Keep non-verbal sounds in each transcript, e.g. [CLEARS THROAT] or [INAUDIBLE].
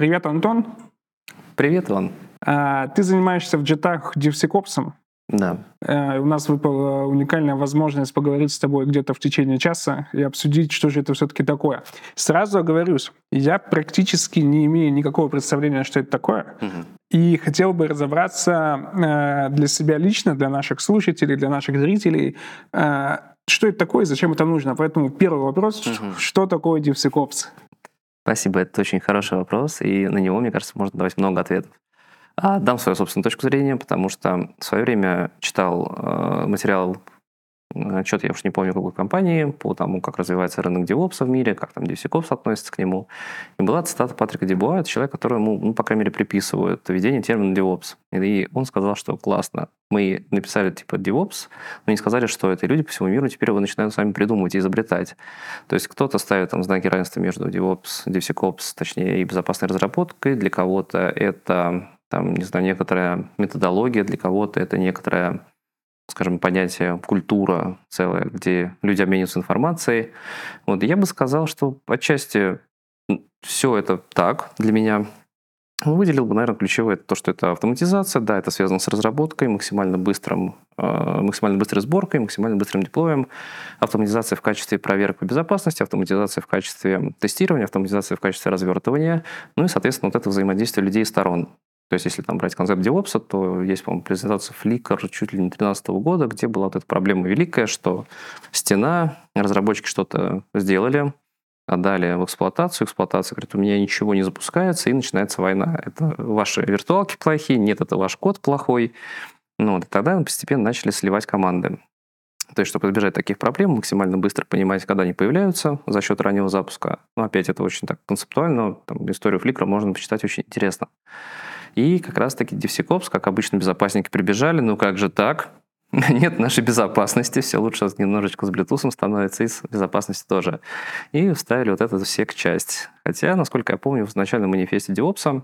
Привет, Антон. Привет, Иван. А, ты занимаешься в джетах DevSecOps. Да. А, у нас выпала уникальная возможность поговорить с тобой где-то в течение часа и обсудить, что же это все-таки такое. Сразу оговорюсь, я практически не имею никакого представления, что это такое. Угу. И хотел бы разобраться э, для себя лично, для наших слушателей, для наших зрителей, э, что это такое и зачем это нужно. Поэтому первый вопрос, угу. что такое DevSecOps? Спасибо, это очень хороший вопрос, и на него, мне кажется, можно давать много ответов. А дам свою собственную точку зрения, потому что в свое время читал э, материал отчет, я уж не помню, какой компании, по тому, как развивается рынок DevOps в мире, как там DevSecOps относится к нему. И была цитата Патрика Дебуа, это человек, которому, ну, по крайней мере, приписывают введение термина DevOps. И он сказал, что классно, мы написали типа DevOps, но не сказали, что это. Люди по всему миру теперь его начинают сами придумывать и изобретать. То есть кто-то ставит там знаки равенства между DevOps, DevSecOps, точнее, и безопасной разработкой. Для кого-то это, там, не знаю, некоторая методология, для кого-то это некоторая скажем, понятие культура целая, где люди обмениваются информацией. Вот я бы сказал, что отчасти все это так для меня. Выделил бы, наверное, ключевое то, что это автоматизация. Да, это связано с разработкой, максимально быстрым, э, максимально быстрой сборкой, максимально быстрым деплоем. Автоматизация в качестве проверок по безопасности, автоматизация в качестве тестирования, автоматизация в качестве развертывания. Ну и, соответственно, вот это взаимодействие людей и сторон. То есть, если там брать концепт DevOps, то есть, по-моему, презентация Flickr чуть ли не 2013 года, где была вот эта проблема великая, что стена, разработчики что-то сделали, отдали в эксплуатацию, эксплуатация говорит, у меня ничего не запускается, и начинается война. Это ваши виртуалки плохие, нет, это ваш код плохой. Ну, вот, и тогда постепенно начали сливать команды. То есть, чтобы избежать таких проблем, максимально быстро понимать, когда они появляются за счет раннего запуска. Ну, опять, это очень так концептуально, там, историю Flickr можно почитать очень интересно. И как раз-таки DevSecOps, как обычно, безопасники прибежали, ну как же так? [LAUGHS] Нет нашей безопасности, все лучше немножечко с Bluetooth становится, и с безопасностью тоже. И вставили вот эту сек часть. Хотя, насколько я помню, в начальном манифесте DevOps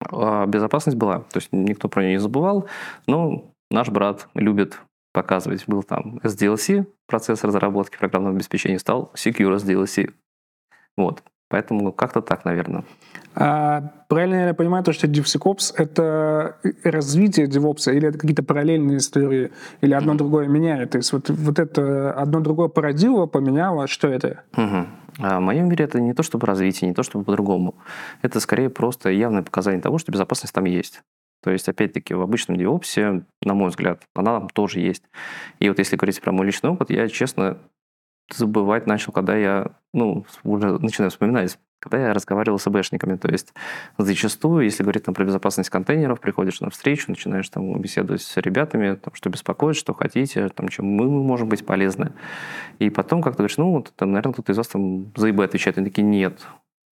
а, безопасность была. То есть никто про нее не забывал, но наш брат любит показывать. Был там SDLC, процесс разработки программного обеспечения, стал Secure SDLC. Вот. Поэтому как-то так, наверное. А, правильно я понимаю то, что DevSecOps — это развитие DevOps, или это какие-то параллельные истории, или одно mm-hmm. другое меняет? То есть вот, вот это одно другое породило, поменяло, что это? Mm-hmm. А в моем мире это не то чтобы развитие, не то чтобы по-другому. Это скорее просто явное показание того, что безопасность там есть. То есть, опять-таки, в обычном DevOps, на мой взгляд, она там тоже есть. И вот если говорить про мой личный опыт, я, честно, забывать начал, когда я, ну, уже начинаю вспоминать, когда я разговаривал с АБшниками. То есть зачастую, если говорить там, про безопасность контейнеров, приходишь на встречу, начинаешь там беседовать с ребятами, там, что беспокоит, что хотите, там, чем мы можем быть полезны. И потом как-то говоришь, ну, вот, там, наверное, кто-то из вас там за ИБ отвечает. Они такие, нет.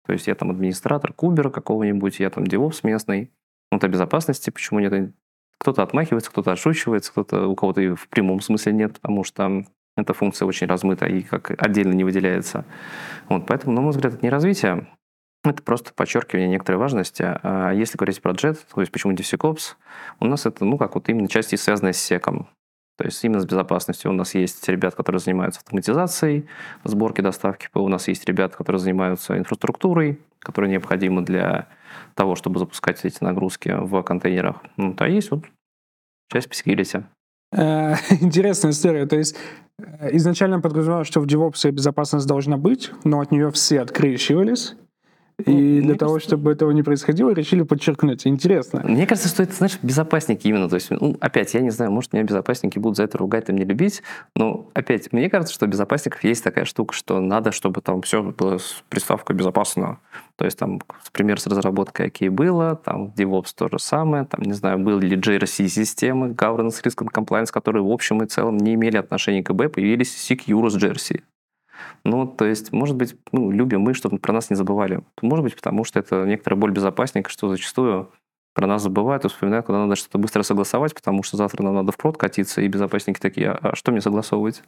То есть я там администратор Кубера какого-нибудь, я там DevOps местный. Вот о безопасности почему нет? Кто-то отмахивается, кто-то отшучивается, кто-то у кого-то и в прямом смысле нет, потому что эта функция очень размыта и как отдельно не выделяется. Вот, поэтому, на мой взгляд, это не развитие, это просто подчеркивание некоторой важности. А если говорить про JET, то есть почему DevSecOps, у нас это, ну, как вот именно части связанные с секом. То есть именно с безопасностью. У нас есть ребят, которые занимаются автоматизацией, сборки доставки У нас есть ребята, которые занимаются инфраструктурой, которая необходима для того, чтобы запускать эти нагрузки в контейнерах. Ну, а есть вот часть security. [LAUGHS] Интересная история. То есть э, изначально подразумевалось, что в DevOps безопасность должна быть, но от нее все открещивались. И ну, для того, кажется, чтобы этого не происходило, решили подчеркнуть. Интересно. Мне кажется, что это, знаешь, безопасники именно. То есть, ну, опять, я не знаю, может, меня безопасники будут за это ругать, там не любить, но, опять, мне кажется, что у безопасников есть такая штука, что надо, чтобы там все было с приставкой безопасно. То есть, там, пример с разработкой какие было, там, DevOps то же самое, там, не знаю, были ли GRC-системы, Governance Risk and Compliance, которые в общем и целом не имели отношения к ИБ, появились Secure с GRC. Ну, то есть, может быть, ну, любим мы, чтобы про нас не забывали. Может быть, потому что это некоторая боль безопасника, что зачастую про нас забывают и вспоминают, когда надо что-то быстро согласовать, потому что завтра нам надо в прод катиться, и безопасники такие, а, а что мне согласовывать?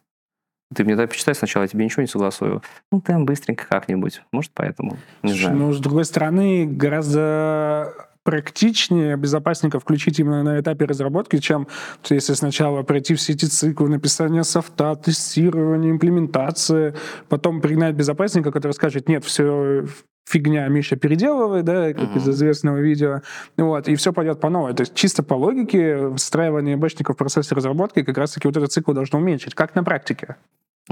Ты мне дай почитай сначала, я тебе ничего не согласую. Ну, там быстренько как-нибудь. Может, поэтому. Не Слушай, знаю. Ну, с другой стороны, гораздо практичнее, безопасника включить именно на этапе разработки, чем если сначала пройти все эти циклы написания софта, тестирования, имплементации, потом пригнать безопасника, который скажет, нет, все, фигня Миша переделывает, да, как mm-hmm. из известного видео, вот, и все пойдет по новой. То есть чисто по логике встраивание бэшников в процессе разработки как раз-таки вот этот цикл должно уменьшить. Как на практике?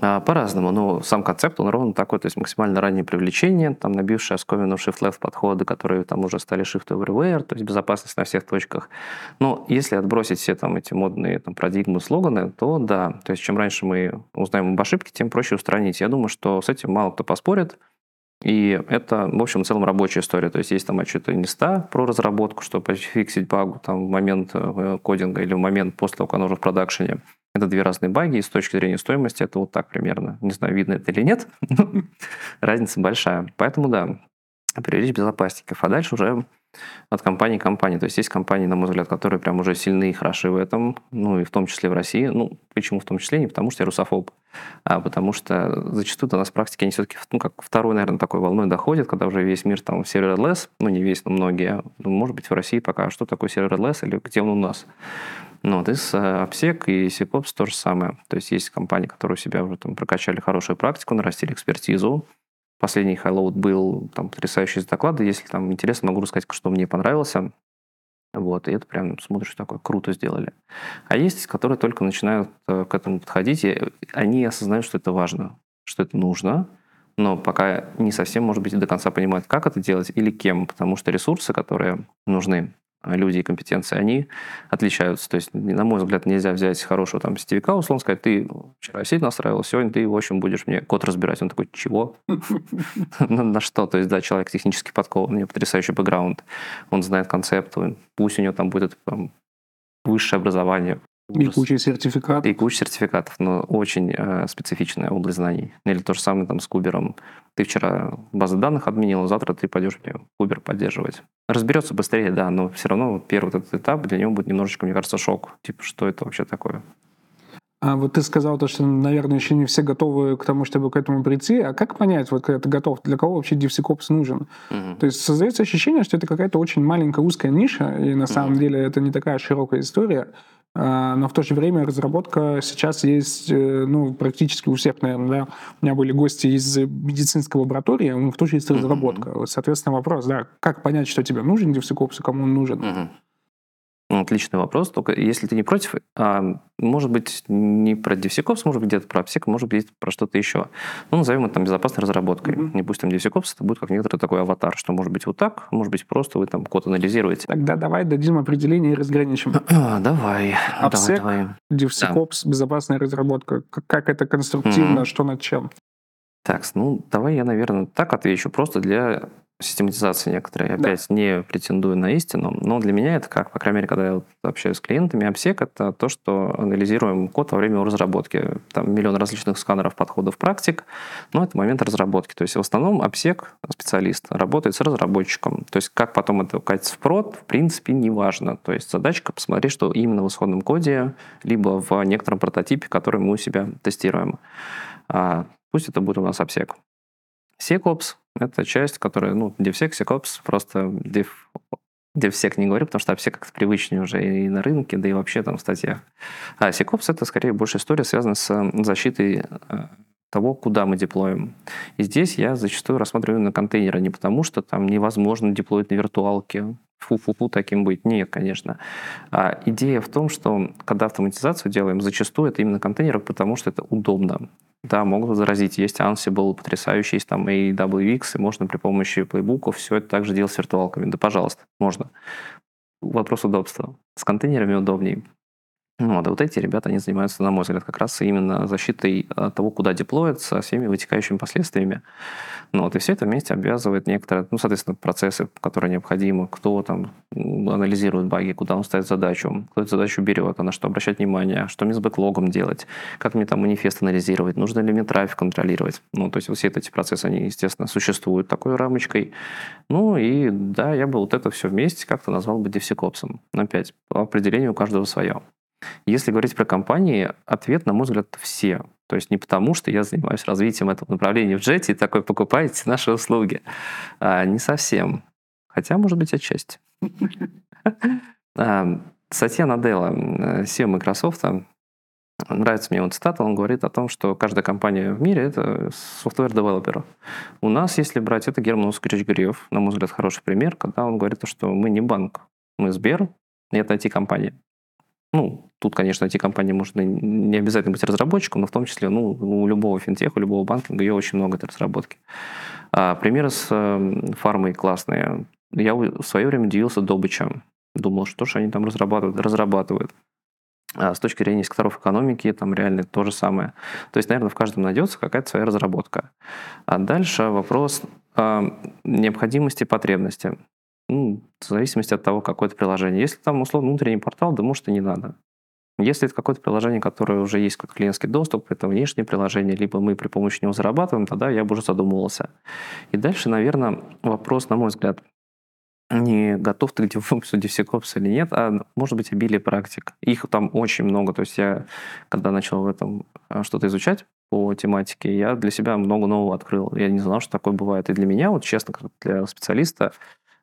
А, по-разному, но сам концепт, он ровно такой, то есть максимально раннее привлечение, там набившие оскомину shift-left подходы, которые там уже стали shift everywhere, то есть безопасность на всех точках. Но если отбросить все там эти модные там, парадигмы, слоганы, то да, то есть чем раньше мы узнаем об ошибке, тем проще устранить. Я думаю, что с этим мало кто поспорит, и это, в общем, в целом рабочая история. То есть есть там отчеты НИСТа про разработку, чтобы фиксить багу там, в момент э, кодинга или в момент после того, как оно уже в продакшене. Это две разные баги, и с точки зрения стоимости это вот так примерно. Не знаю, видно это или нет, [LAUGHS] разница большая. Поэтому да, привлечь безопасников. А дальше уже от компании к компании. То есть есть компании, на мой взгляд, которые прям уже сильны и хороши в этом, ну и в том числе в России. Ну, почему в том числе? Не потому что я русофоб, а потому что зачастую до нас практики они все-таки, ну, как второй, наверное, такой волной доходят, когда уже весь мир там serverless, ну, не весь, но многие, ну, может быть, в России пока, что такое serverless или где он у нас? Ну, вот из OPSEC и SecOps то же самое. То есть есть компании, которые у себя уже там прокачали хорошую практику, нарастили экспертизу, Последний Highload был там потрясающий доклад. Если там интересно, могу рассказать, что мне понравился. Вот, и это прям смотришь такое, круто сделали. А есть, которые только начинают э, к этому подходить, и они осознают, что это важно, что это нужно, но пока не совсем, может быть, до конца понимают, как это делать или кем, потому что ресурсы, которые нужны, люди и компетенции, они отличаются. То есть, на мой взгляд, нельзя взять хорошего там сетевика, условно сказать, ты вчера сеть настраивал, сегодня ты, в общем, будешь мне код разбирать. Он такой, чего? [LAUGHS] На что? То есть, да, человек технически подкован, у него потрясающий бэкграунд, он знает концепт, пусть у него там будет высшее образование, и куча сертификатов. И куча сертификатов, но очень э, специфичная область знаний. Или то же самое там с Кубером. Ты вчера базы данных отменил, завтра ты пойдешь мне Кубер поддерживать. Разберется быстрее, да, но все равно вот первый вот этот этап для него будет немножечко, мне кажется, шок. Типа, что это вообще такое? А вот ты сказал то, что, наверное, еще не все готовы к тому, чтобы к этому прийти. А как понять, вот когда ты готов, для кого вообще DevSecOps нужен? Uh-huh. То есть создается ощущение, что это какая-то очень маленькая узкая ниша, и на uh-huh. самом деле это не такая широкая история. А, но в то же время разработка сейчас есть э, ну, практически у всех, наверное. Да? У меня были гости из медицинской лаборатории, у них тоже есть разработка. Mm-hmm. Соответственно, вопрос, да, как понять, что тебе нужен DevSecOps и кому он нужен? Mm-hmm. Отличный вопрос. Только если ты не против, а, может быть, не про DevSecOps, может быть, где-то про OPSEC, может быть, про что-то еще. Ну, назовем это там безопасной разработкой. Mm-hmm. Не пусть там DevSecOps, это будет как некоторый такой аватар, что может быть вот так, может быть, просто вы там код анализируете. Тогда давай дадим определение и разграничим. [CLEARS THROAT] давай. OPSEC, давай, DevSecOps, да. безопасная разработка. Как это конструктивно, mm-hmm. что над чем? Так, ну, давай я, наверное, так отвечу, просто для систематизации некоторые. Опять да. не претендую на истину, но для меня это как, по крайней мере, когда я вот общаюсь с клиентами, обсек это то, что анализируем код во время разработки. Там миллион различных сканеров, подходов, практик, но это момент разработки. То есть в основном обсек, специалист, работает с разработчиком. То есть как потом это катится в прод, в принципе, не важно. То есть задачка посмотреть, что именно в исходном коде, либо в некотором прототипе, который мы у себя тестируем. А, пусть это будет у нас обсек. SecOps — это часть, которая, ну, DevSec, SecOps, просто Dev, DevSec не говорю, потому что все как-то привычнее уже и на рынке, да и вообще там в статьях. А SecOps — это скорее больше история, связанная с защитой э, того, куда мы деплоим. И здесь я зачастую рассматриваю именно контейнеры, не потому что там невозможно деплоить на виртуалке, фу-фу-фу таким быть. Нет, конечно. А идея в том, что когда автоматизацию делаем, зачастую это именно контейнеры, потому что это удобно. Да, могут заразить. Есть Ansible потрясающий, есть там AWX, и можно при помощи плейбуков все это также делать с виртуалками. Да, пожалуйста, можно. Вопрос удобства. С контейнерами удобнее. Ну, а вот эти ребята, они занимаются, на мой взгляд, как раз именно защитой э, того, куда деплоиться, всеми вытекающими последствиями. Ну, вот, и все это вместе обвязывает некоторые, ну, соответственно, процессы, которые необходимы, кто там анализирует баги, куда он ставит задачу, кто эту задачу берет, а на что обращать внимание, что мне с бэклогом делать, как мне там манифест анализировать, нужно ли мне трафик контролировать. Ну, то есть вот все эти процессы, они, естественно, существуют такой рамочкой. Ну, и да, я бы вот это все вместе как-то назвал бы DevSecOps. Опять, по определению у каждого свое. Если говорить про компании, ответ, на мой взгляд, все. То есть не потому, что я занимаюсь развитием этого направления в джете и такой покупаете [LAUGHS] наши услуги. А, не совсем. Хотя, может быть, отчасти. [LAUGHS] А, Сатья Наделла, CEO Microsoft, Нравится мне вот цитата, он говорит о том, что каждая компания в мире — это software developer. У нас, если брать, это Герман Оскарович Греф, на мой взгляд, хороший пример, когда он говорит, что мы не банк, мы Сбер, и это IT-компания. Ну, тут, конечно, IT-компания может не обязательно быть разработчиком, но в том числе ну, у любого финтеха, у любого банкинга ее очень много этой разработки. А, примеры с э, фармой классные. Я в свое время удивился Добычем. Думал, что же они там разрабатывают, разрабатывают. А с точки зрения секторов экономики, там реально то же самое. То есть, наверное, в каждом найдется какая-то своя разработка. А дальше вопрос э, необходимости, потребности. Ну, в зависимости от того, какое это приложение. Если там, условно, внутренний портал, да может и не надо. Если это какое-то приложение, которое уже есть какой-то клиентский доступ, это внешнее приложение, либо мы при помощи него зарабатываем, тогда я бы уже задумывался. И дальше, наверное, вопрос, на мой взгляд, не готов ты к DevOps, DevSecOps или нет, а может быть обилие практик. Их там очень много. То есть я, когда начал в этом а, что-то изучать по тематике, я для себя много нового открыл. Я не знал, что такое бывает. И для меня, вот честно, как для специалиста,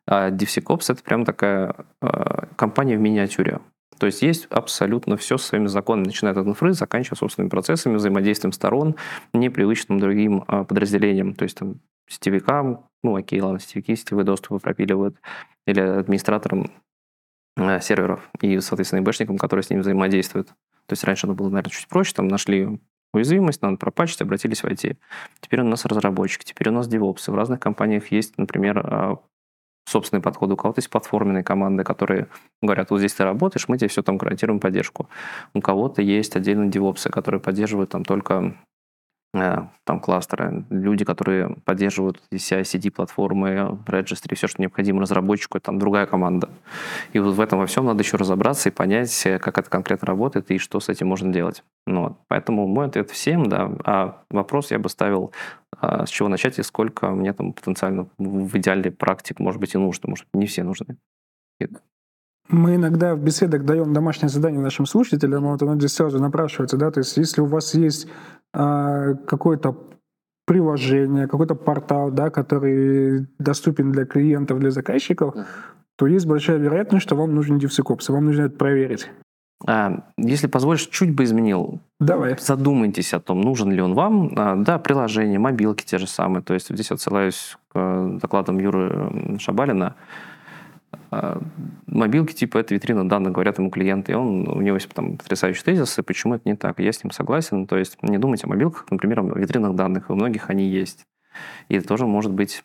а, DevSecOps — это прям такая э, компания в миниатюре. То есть есть абсолютно все с своими законами, начиная от инфры, заканчивая собственными процессами, взаимодействием сторон, непривычным другим э, подразделениям. То есть там сетевикам, ну окей, ладно, сетевики сетевые доступы пропиливают, или администраторам э, серверов и, соответственно, ИБшникам, которые с ними взаимодействуют. То есть раньше это было, наверное, чуть проще, там нашли уязвимость, надо пропачить, обратились в IT. Теперь у нас разработчики, теперь у нас девопсы. В разных компаниях есть, например, собственные подходы. У кого-то есть платформенные команды, которые говорят, вот здесь ты работаешь, мы тебе все там гарантируем поддержку. У кого-то есть отдельные девопсы, которые поддерживают там только Э, там кластеры, люди, которые поддерживают CI-CD платформы, registry, все, что необходимо разработчику, там другая команда. И вот в этом во всем надо еще разобраться и понять, э, как это конкретно работает и что с этим можно делать. Ну, вот. Поэтому мой ответ всем, да. А вопрос я бы ставил, с чего начать и сколько мне там потенциально в идеале практик, может быть, и нужно. Может, не все нужны. Мы иногда в беседах даем домашнее задание нашим слушателям, вот оно здесь сразу напрашивается, да, то есть если у вас есть а, какое-то приложение, какой-то портал, да, который доступен для клиентов, для заказчиков, uh-huh. то есть большая вероятность, что вам нужен DevSecOps, и вам нужно это проверить. А, если позволишь, чуть бы изменил. Давай. Задумайтесь о том, нужен ли он вам. А, да, приложение, мобилки те же самые. То есть здесь отсылаюсь к э, докладам Юры Шабалина. А, мобилки, типа, это витрина данных, говорят ему клиенты, и он, у него есть там потрясающие тезисы, почему это не так. Я с ним согласен. То есть не думайте о мобилках, например, о витринах данных, у многих они есть. И это тоже может быть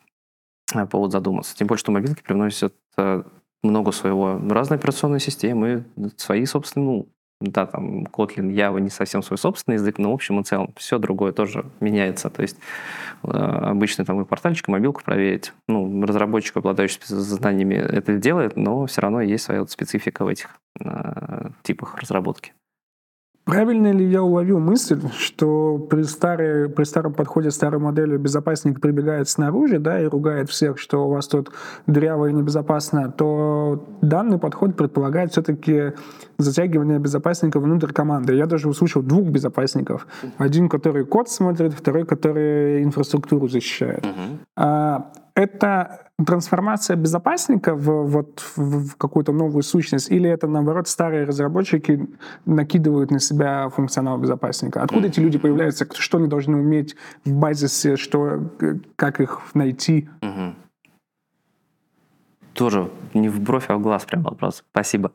а, повод задуматься. Тем более, что мобилки привносят а, много своего, разные операционные системы, свои собственные, ну, да, там Kotlin, Java не совсем свой собственный язык, но в общем и целом все другое тоже меняется. То есть э, обычный там портальчик, мобилку проверить. Ну, разработчик, обладающий знаниями, это делает, но все равно есть своя вот специфика в этих э, типах разработки. Правильно ли я уловил мысль, что при, старой, при старом подходе старой модели безопасник прибегает снаружи да, и ругает всех, что у вас тут дыряво и небезопасно, то данный подход предполагает все-таки затягивание безопасника внутрь команды. Я даже услышал двух безопасников. Один, который код смотрит, второй, который инфраструктуру защищает. Uh-huh. А, это трансформация безопасника в, вот, в какую-то новую сущность, или это, наоборот, старые разработчики накидывают на себя функционал безопасника? Откуда эти люди появляются? Что они должны уметь в базисе? Что, как их найти? Угу. Тоже не в бровь, а в глаз прям вопрос. Спасибо.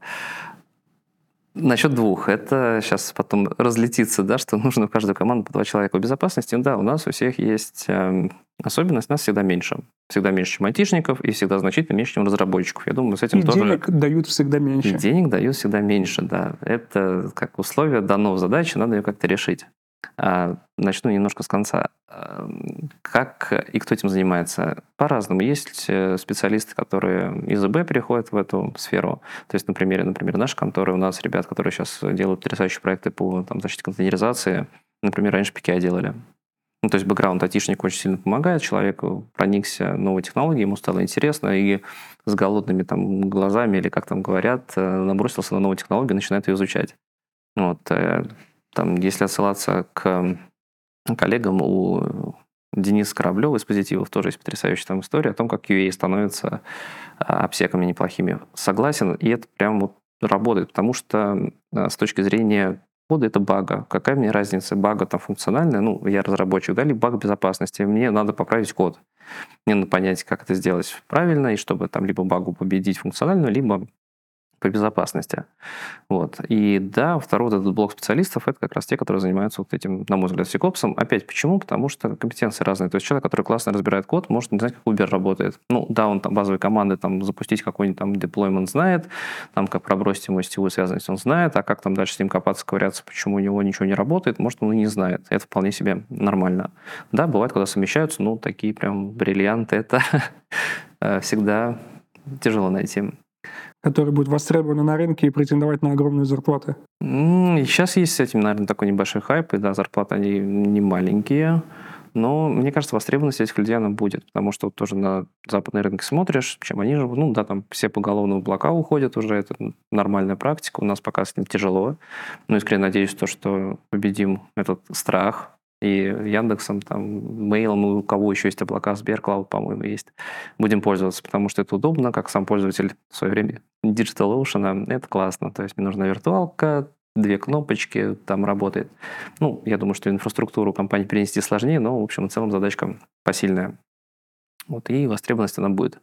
Насчет двух. Это сейчас потом разлетится, да, что нужно в каждую команду по два человека. В безопасности, да, у нас у всех есть э, особенность, нас всегда меньше. Всегда меньше, чем айтишников и всегда значительно меньше, чем разработчиков. Я думаю, с этим и тоже... денег дают всегда меньше. И денег дают всегда меньше, да. Это как условие дано в задаче, надо ее как-то решить. А, начну немножко с конца. Как и кто этим занимается? По-разному. Есть э, специалисты, которые из ИБ переходят в эту сферу. То есть, на примере, например, нашей конторы у нас ребят, которые сейчас делают потрясающие проекты по там, защите контейнеризации. Например, раньше PKI делали. Ну, то есть бэкграунд айтишник очень сильно помогает, человек проникся новой технологией, ему стало интересно, и с голодными там глазами, или как там говорят, э, набросился на новую технологию, начинает ее изучать. Вот. Э, там, если отсылаться к коллегам, у Дениса Кораблева из «Позитивов» тоже есть потрясающая там история о том, как QA становится а, обсеками неплохими. Согласен, и это прям вот работает, потому что а, с точки зрения кода, это бага. Какая мне разница, бага там функциональная, ну, я разработчик, да, либо баг безопасности, мне надо поправить код. Мне надо понять, как это сделать правильно, и чтобы там либо багу победить функциональную, либо по безопасности. Вот. И да, второй вот этот блок специалистов, это как раз те, которые занимаются вот этим, на мой взгляд, секопсом. Опять, почему? Потому что компетенции разные. То есть человек, который классно разбирает код, может не знать, как Uber работает. Ну, да, он там базовые команды, там, запустить какой-нибудь там деплоймент знает, там, как пробросить ему сетевую связанность он знает, а как там дальше с ним копаться, ковыряться, почему у него ничего не работает, может, он и не знает. Это вполне себе нормально. Да, бывает, когда совмещаются, ну, такие прям бриллианты, это [LAUGHS] всегда тяжело найти которые будут востребованы на рынке и претендовать на огромные зарплаты? Сейчас есть с этим, наверное, такой небольшой хайп, и да, зарплаты они не маленькие. Но мне кажется, востребованность этих людей она будет, потому что тоже на западный рынок смотришь, чем они живут. Ну да, там все поголовно в облака уходят уже, это нормальная практика. У нас пока с ним тяжело. Но искренне надеюсь, то, что победим этот страх, и Яндексом, там, мейлом, у кого еще есть облака, Сберклауд, по-моему, есть. Будем пользоваться, потому что это удобно, как сам пользователь в свое время DigitalOcean, это классно. То есть мне нужна виртуалка, две кнопочки, там работает. Ну, я думаю, что инфраструктуру компании перенести сложнее, но, в общем, в целом задачка посильная. Вот, и востребованность она будет.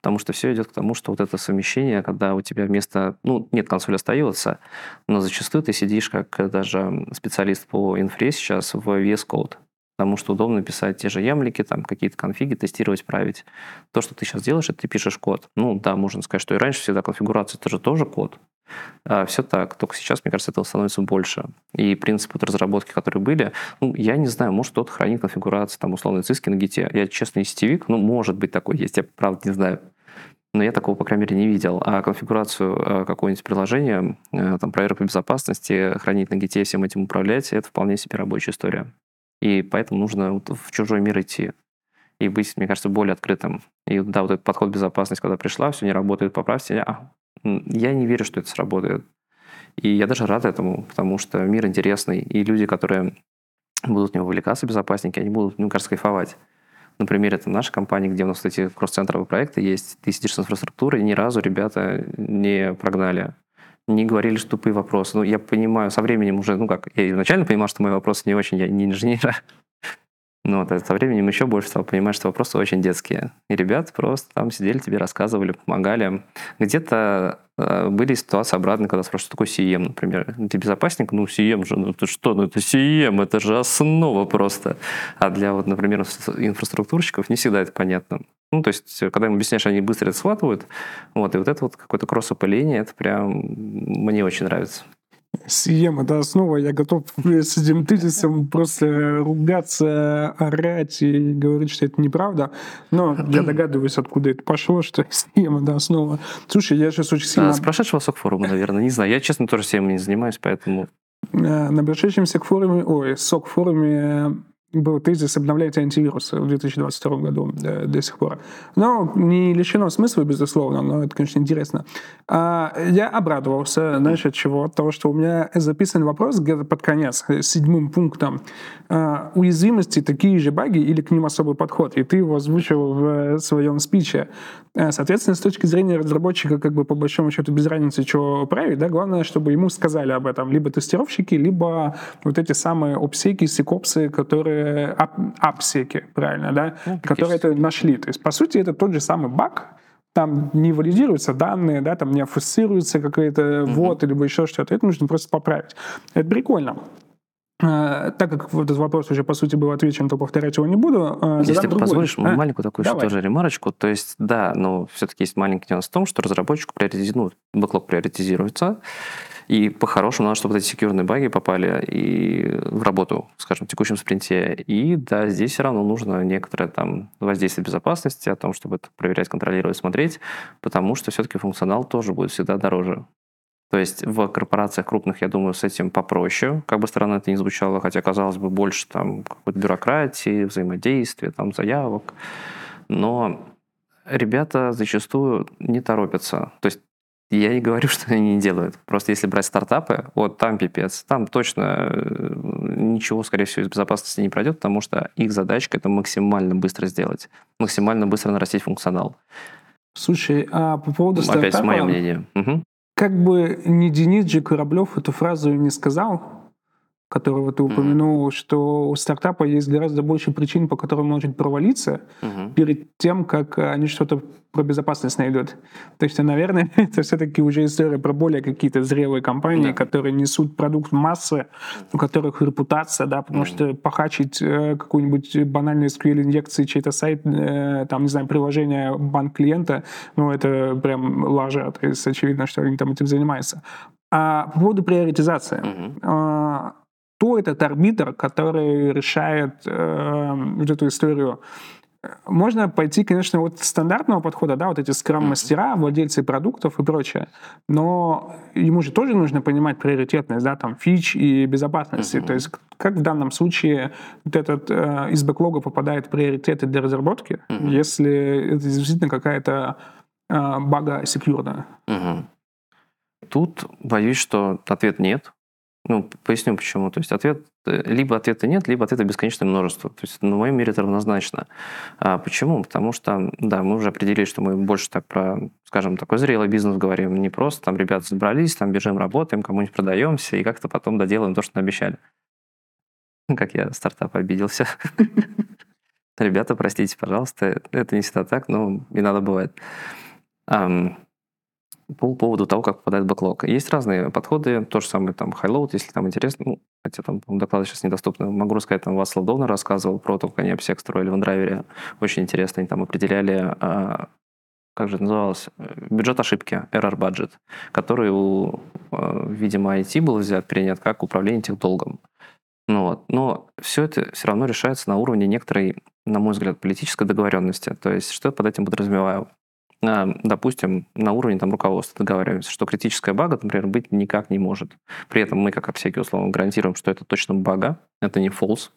Потому что все идет к тому, что вот это совмещение, когда у тебя вместо... Ну, нет, консоль остается, но зачастую ты сидишь как даже специалист по инфре сейчас в VS Code. Потому что удобно писать те же ямлики, там какие-то конфиги, тестировать, править. То, что ты сейчас делаешь, это ты пишешь код. Ну да, можно сказать, что и раньше всегда конфигурация, это же тоже код. А, все так, только сейчас, мне кажется, этого становится больше. И принципы разработки, которые были, ну, я не знаю, может, кто-то хранит конфигурацию, там, условно, циски на гите. Я, честно, не сетевик, ну, может быть, такой есть, я правда не знаю. Но я такого, по крайней мере, не видел. А конфигурацию э, какого-нибудь приложения, э, там, проверку безопасности, хранить на гите, всем этим управлять, это вполне себе рабочая история. И поэтому нужно в чужой мир идти и быть, мне кажется, более открытым. И да, вот этот подход безопасности, когда пришла, все не работает, поправьте, а, я не верю, что это сработает. И я даже рад этому, потому что мир интересный, и люди, которые будут в него увлекаться, безопасники, они будут, мне кажется, кайфовать. Например, это наша компания, где у нас эти кросс-центровые проекты есть, ты сидишь с инфраструктурой, ни разу ребята не прогнали, не говорили что тупые вопросы. Ну, я понимаю, со временем уже, ну как, я изначально понимал, что мои вопросы не очень, я не инженер, [LAUGHS] но вот, со временем еще больше стал понимать, что вопросы очень детские. И ребят просто там сидели, тебе рассказывали, помогали. Где-то э, были ситуации обратные, когда спрашивают, что такое CEM, например. Ты безопасник? Ну, CEM же, ну ты что, ну это CEM, это же основа просто. А для, вот, например, инфраструктурщиков не всегда это понятно. Ну, то есть, когда им объясняешь, они быстро это схватывают. Вот, и вот это вот какое-то кросс-опыление, это прям мне очень нравится. CM — это основа. Я готов [LAUGHS] с этим тезисом просто ругаться, орать и говорить, что это неправда. Но я [CLEARS THROAT] догадываюсь, откуда это пошло, что [LAUGHS] CM — это основа. Слушай, я сейчас очень сильно... А, с прошедшего сок-форума, наверное, не знаю. Я, честно, тоже CM не занимаюсь, поэтому... Э, на прошедшем форуме, ой, сок-форуме был тезис «обновляйте антивирусы» в 2022 году до, до сих пор. Но не лишено смысла, безусловно, но это, конечно, интересно. А, я обрадовался, знаешь, от чего? От того, что у меня записан вопрос где-то под конец, седьмым пунктом. А, уязвимости такие же баги или к ним особый подход? И ты его озвучил в своем спиче. А, соответственно, с точки зрения разработчика, как бы по большому счету без разницы, что править, да, главное, чтобы ему сказали об этом либо тестировщики, либо вот эти самые обсеки, секопсы, которые апсеки, правильно, да, ну, которые это нашли. То есть, по сути, это тот же самый баг, там не валидируются данные, да, там не аффусируется какой-то mm-hmm. вот или еще что-то. Это нужно просто поправить. Это прикольно. Uh, так как этот вопрос уже, по сути, был отвечен, то повторять его не буду. Uh, Если ты другой. позволишь, а? маленькую такую Давай. тоже ремарочку. То есть, да, но все-таки есть маленький нюанс в том, что разработчику приоритизируют, ну, бэклог приоритизируется, и по-хорошему надо, чтобы эти секьюрные баги попали и в работу, скажем, в текущем спринте. И да, здесь все равно нужно некоторое там воздействие безопасности, о том, чтобы это проверять, контролировать, смотреть, потому что все-таки функционал тоже будет всегда дороже. То есть в корпорациях крупных, я думаю, с этим попроще, как бы странно это ни звучало, хотя, казалось бы, больше там какой-то бюрократии, взаимодействия, там заявок. Но ребята зачастую не торопятся. То есть я не говорю, [LAUGHS] что они не делают. Просто если брать стартапы, вот там пипец, там точно э, ничего, скорее всего, из безопасности не пройдет, потому что их задачка это максимально быстро сделать, максимально быстро нарастить функционал. Слушай, а по поводу стартапа... Опять мое мнение. Угу. Как бы ни Денис Джи Кораблев эту фразу не сказал, которого ты упомянул, mm-hmm. что у стартапа есть гораздо больше причин, по которым он может провалиться, mm-hmm. перед тем, как они что-то про безопасность найдут. То есть, наверное, [LAUGHS] это все-таки уже история про более какие-то зрелые компании, yeah. которые несут продукт массы, у которых репутация, да, потому mm-hmm. что похачить э, какую-нибудь банальную SQL-инъекции, чей-то сайт, э, там, не знаю, приложение банк клиента, ну, это прям лажа, то есть очевидно, что они там этим занимаются. А по поводу приоритизации. Mm-hmm кто этот арбитр, который решает э, вот эту историю. Можно пойти, конечно, от стандартного подхода, да, вот эти скрам-мастера, владельцы продуктов и прочее, но ему же тоже нужно понимать приоритетность, да, там, фич и безопасности. То есть как в данном случае вот этот э, из бэклога попадает в приоритеты для разработки, если это действительно какая-то э, бага секьюрная? Тут боюсь, что ответ нет. Ну, поясню почему. То есть ответ, э, либо ответа нет, либо ответа бесконечное множество. То есть на моем мире это равнозначно. А почему? Потому что, да, мы уже определили, что мы больше так про, скажем, такой зрелый бизнес говорим. Не просто там ребята собрались, там бежим, работаем, кому-нибудь продаемся и как-то потом доделаем то, что обещали. [LAUGHS] Как я стартап обиделся. [LAUGHS] Ребята, простите, пожалуйста, это не всегда так, но иногда бывает по поводу того, как попадает бэклог. Есть разные подходы, то же самое там highload, если там интересно, ну, хотя там доклады сейчас недоступны. Могу рассказать, там Васлав Довнер рассказывал про то, как они обсек строили в Андрайвере. Очень интересно, они там определяли, а, как же это называлось, бюджет ошибки, error budget, который у, а, видимо, IT был взят, принят как управление тех долгом. Ну вот. Но все это все равно решается на уровне некоторой, на мой взгляд, политической договоренности. То есть, что я под этим подразумеваю? Допустим, на уровне там, руководства договариваемся, что критическая бага, например, быть никак не может. При этом мы, как обсеки, условно, гарантируем, что это точно бага, это не false,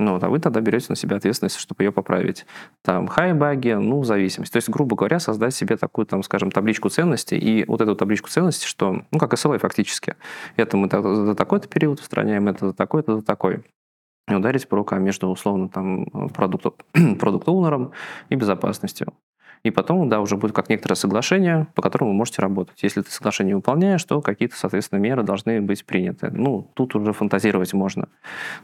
ну, вот, а вы тогда берете на себя ответственность, чтобы ее поправить. Там хай баги, ну, в зависимости. То есть, грубо говоря, создать себе такую, там, скажем, табличку ценностей, и вот эту табличку ценностей, что, ну, как SLA фактически. Это мы за такой-то период устраняем, это за такой-то, за такой. И ударить по рукам между, условно, там, [CLEARS THROAT] продукт-оунером и безопасностью. И потом, да, уже будет как некоторое соглашение, по которому вы можете работать. Если ты соглашение выполняешь, то какие-то, соответственно, меры должны быть приняты. Ну, тут уже фантазировать можно.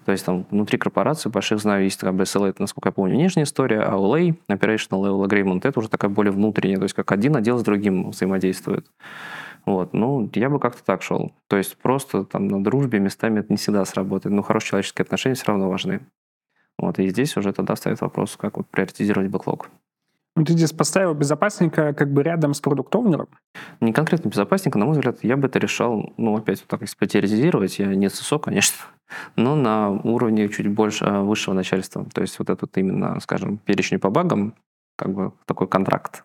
То есть там внутри корпорации больших знаю, есть как бы SLA, это, насколько я помню, нижняя история, а OLA, Operational Level Agreement, это уже такая более внутренняя, то есть как один отдел с другим взаимодействует. Вот, ну, я бы как-то так шел. То есть просто там на дружбе местами это не всегда сработает, но хорошие человеческие отношения все равно важны. Вот, и здесь уже тогда стоит вопрос, как вот приоритизировать бэклог. Ну, ты здесь поставил безопасника как бы рядом с продуктовнером? Не конкретно безопасника, на мой взгляд, я бы это решал, ну, опять вот так эксплуатизировать, я не ССО, конечно, [LAUGHS] но на уровне чуть больше а, высшего начальства. То есть вот этот именно, скажем, перечень по багам, как бы такой контракт.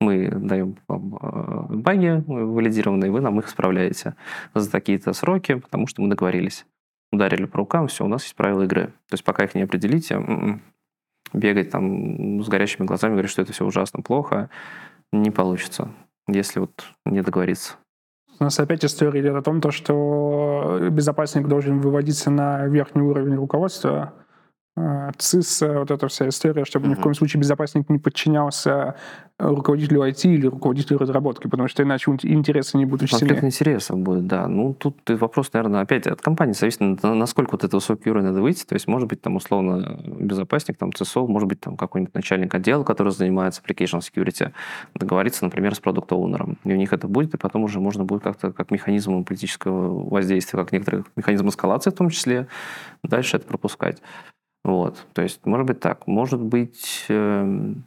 Мы даем вам а, баги валидированные, вы нам их справляете за такие-то сроки, потому что мы договорились. Ударили по рукам, все, у нас есть правила игры. То есть пока их не определите, бегать там с горящими глазами, говорить, что это все ужасно плохо, не получится, если вот не договориться. У нас опять история идет о том, то, что безопасник должен выводиться на верхний уровень руководства, ЦИС, вот эта вся история, чтобы mm-hmm. ни в коем случае безопасник не подчинялся руководителю IT или руководителю разработки, потому что иначе интересы не будут Конфликт сильнее. интересов будет, да. Ну, тут вопрос, наверное, опять от компании зависит, насколько вот это высокий уровень надо выйти. То есть, может быть, там, условно, безопасник, там, ЦСО, может быть, там, какой-нибудь начальник отдела, который занимается application security, договориться, например, с продукт оунером И у них это будет, и потом уже можно будет как-то, как механизм политического воздействия, как некоторых механизм эскалации в том числе, дальше это пропускать. Вот, то есть, может быть так, может быть, эм,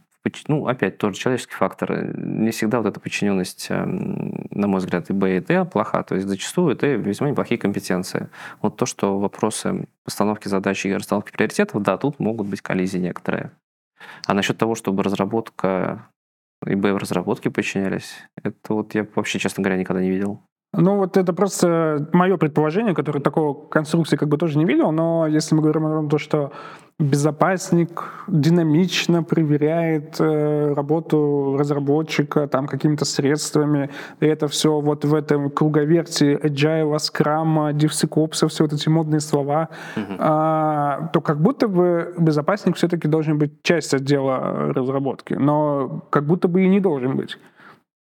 ну, опять тоже человеческий фактор. Не всегда вот эта подчиненность, эм, на мой взгляд, и Б, и Т плоха. То есть зачастую это весьма неплохие компетенции. Вот то, что вопросы постановки задач и расстановки приоритетов, да, тут могут быть коллизии некоторые. А насчет того, чтобы разработка и Б в разработке подчинялись, это вот я вообще, честно говоря, никогда не видел. Ну, вот это просто мое предположение, которое такого конструкции как бы тоже не видел, но если мы говорим о том, что безопасник динамично проверяет э, работу разработчика там какими-то средствами, и это все вот в этом круговерте agile, scrum, DevSecOps, все вот эти модные слова, mm-hmm. а, то как будто бы безопасник все-таки должен быть часть отдела разработки, но как будто бы и не должен быть.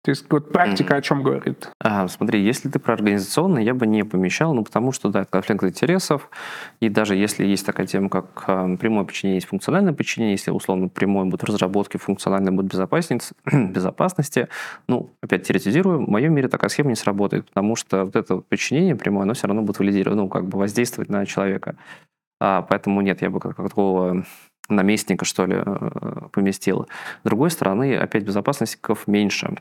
То есть вот практика mm-hmm. о чем говорит? А, смотри, если ты про организационный, я бы не помещал, ну потому что, да, конфликт интересов, и даже если есть такая тема, как э, прямое подчинение, есть функциональное подчинение, если условно прямое будет разработки, функциональное будет безопасности, [CLEARS THROAT] безопасности, ну, опять теоретизирую, в моем мире такая схема не сработает, потому что вот это подчинение прямое, оно все равно будет валидировать, ну, как бы воздействовать на человека. А, поэтому нет, я бы как, как такого наместника, что ли, э, поместил. С другой стороны, опять безопасников меньше.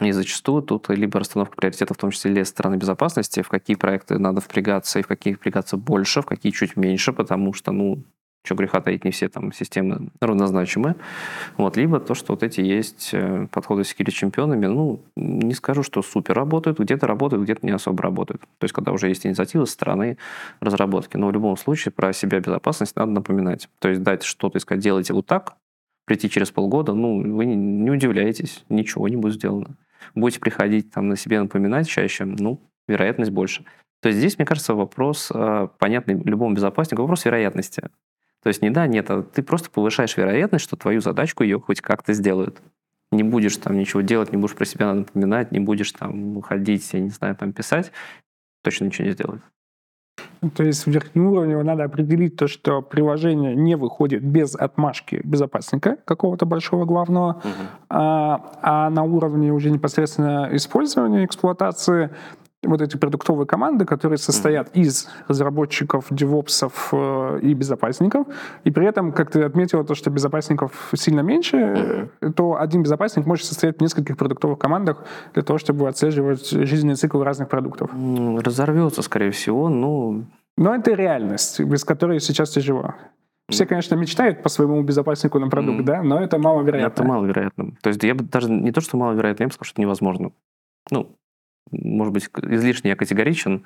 И зачастую тут либо расстановка приоритетов, в том числе с стороны безопасности, в какие проекты надо впрягаться и в какие впрягаться больше, в какие чуть меньше, потому что, ну, что греха таить, не все там системы равнозначимы. Вот. Либо то, что вот эти есть э, подходы с чемпионами, ну, не скажу, что супер работают, где-то работают, где-то не особо работают. То есть, когда уже есть инициатива со стороны разработки. Но в любом случае про себя безопасность надо напоминать. То есть, дать что-то сказать, делайте вот так, прийти через полгода, ну, вы не, не удивляетесь, ничего не будет сделано. Будете приходить там на себе напоминать чаще, ну, вероятность больше. То есть здесь, мне кажется, вопрос, э, понятный любому безопаснику, вопрос вероятности. То есть не да, нет, а ты просто повышаешь вероятность, что твою задачку ее хоть как-то сделают. Не будешь там ничего делать, не будешь про себя напоминать, не будешь там ходить, я не знаю, там писать, точно ничего не сделают. То есть в верхнем уровне надо определить то, что приложение не выходит без отмашки безопасника какого-то большого главного, угу. а, а на уровне уже непосредственно использования, эксплуатации вот эти продуктовые команды, которые состоят mm-hmm. из разработчиков, девопсов э, и безопасников, и при этом, как ты отметила, то, что безопасников сильно меньше, mm-hmm. то один безопасник может состоять в нескольких продуктовых командах для того, чтобы отслеживать жизненный цикл разных продуктов. Разорвется, скорее всего, но... Но это реальность, без которой сейчас тяжело. Все, конечно, мечтают по своему безопаснику на продукт, mm. да, но это маловероятно. Это маловероятно. То есть я бы даже не то, что маловероятно, я бы сказал, что это невозможно. Ну, может быть, излишне я категоричен.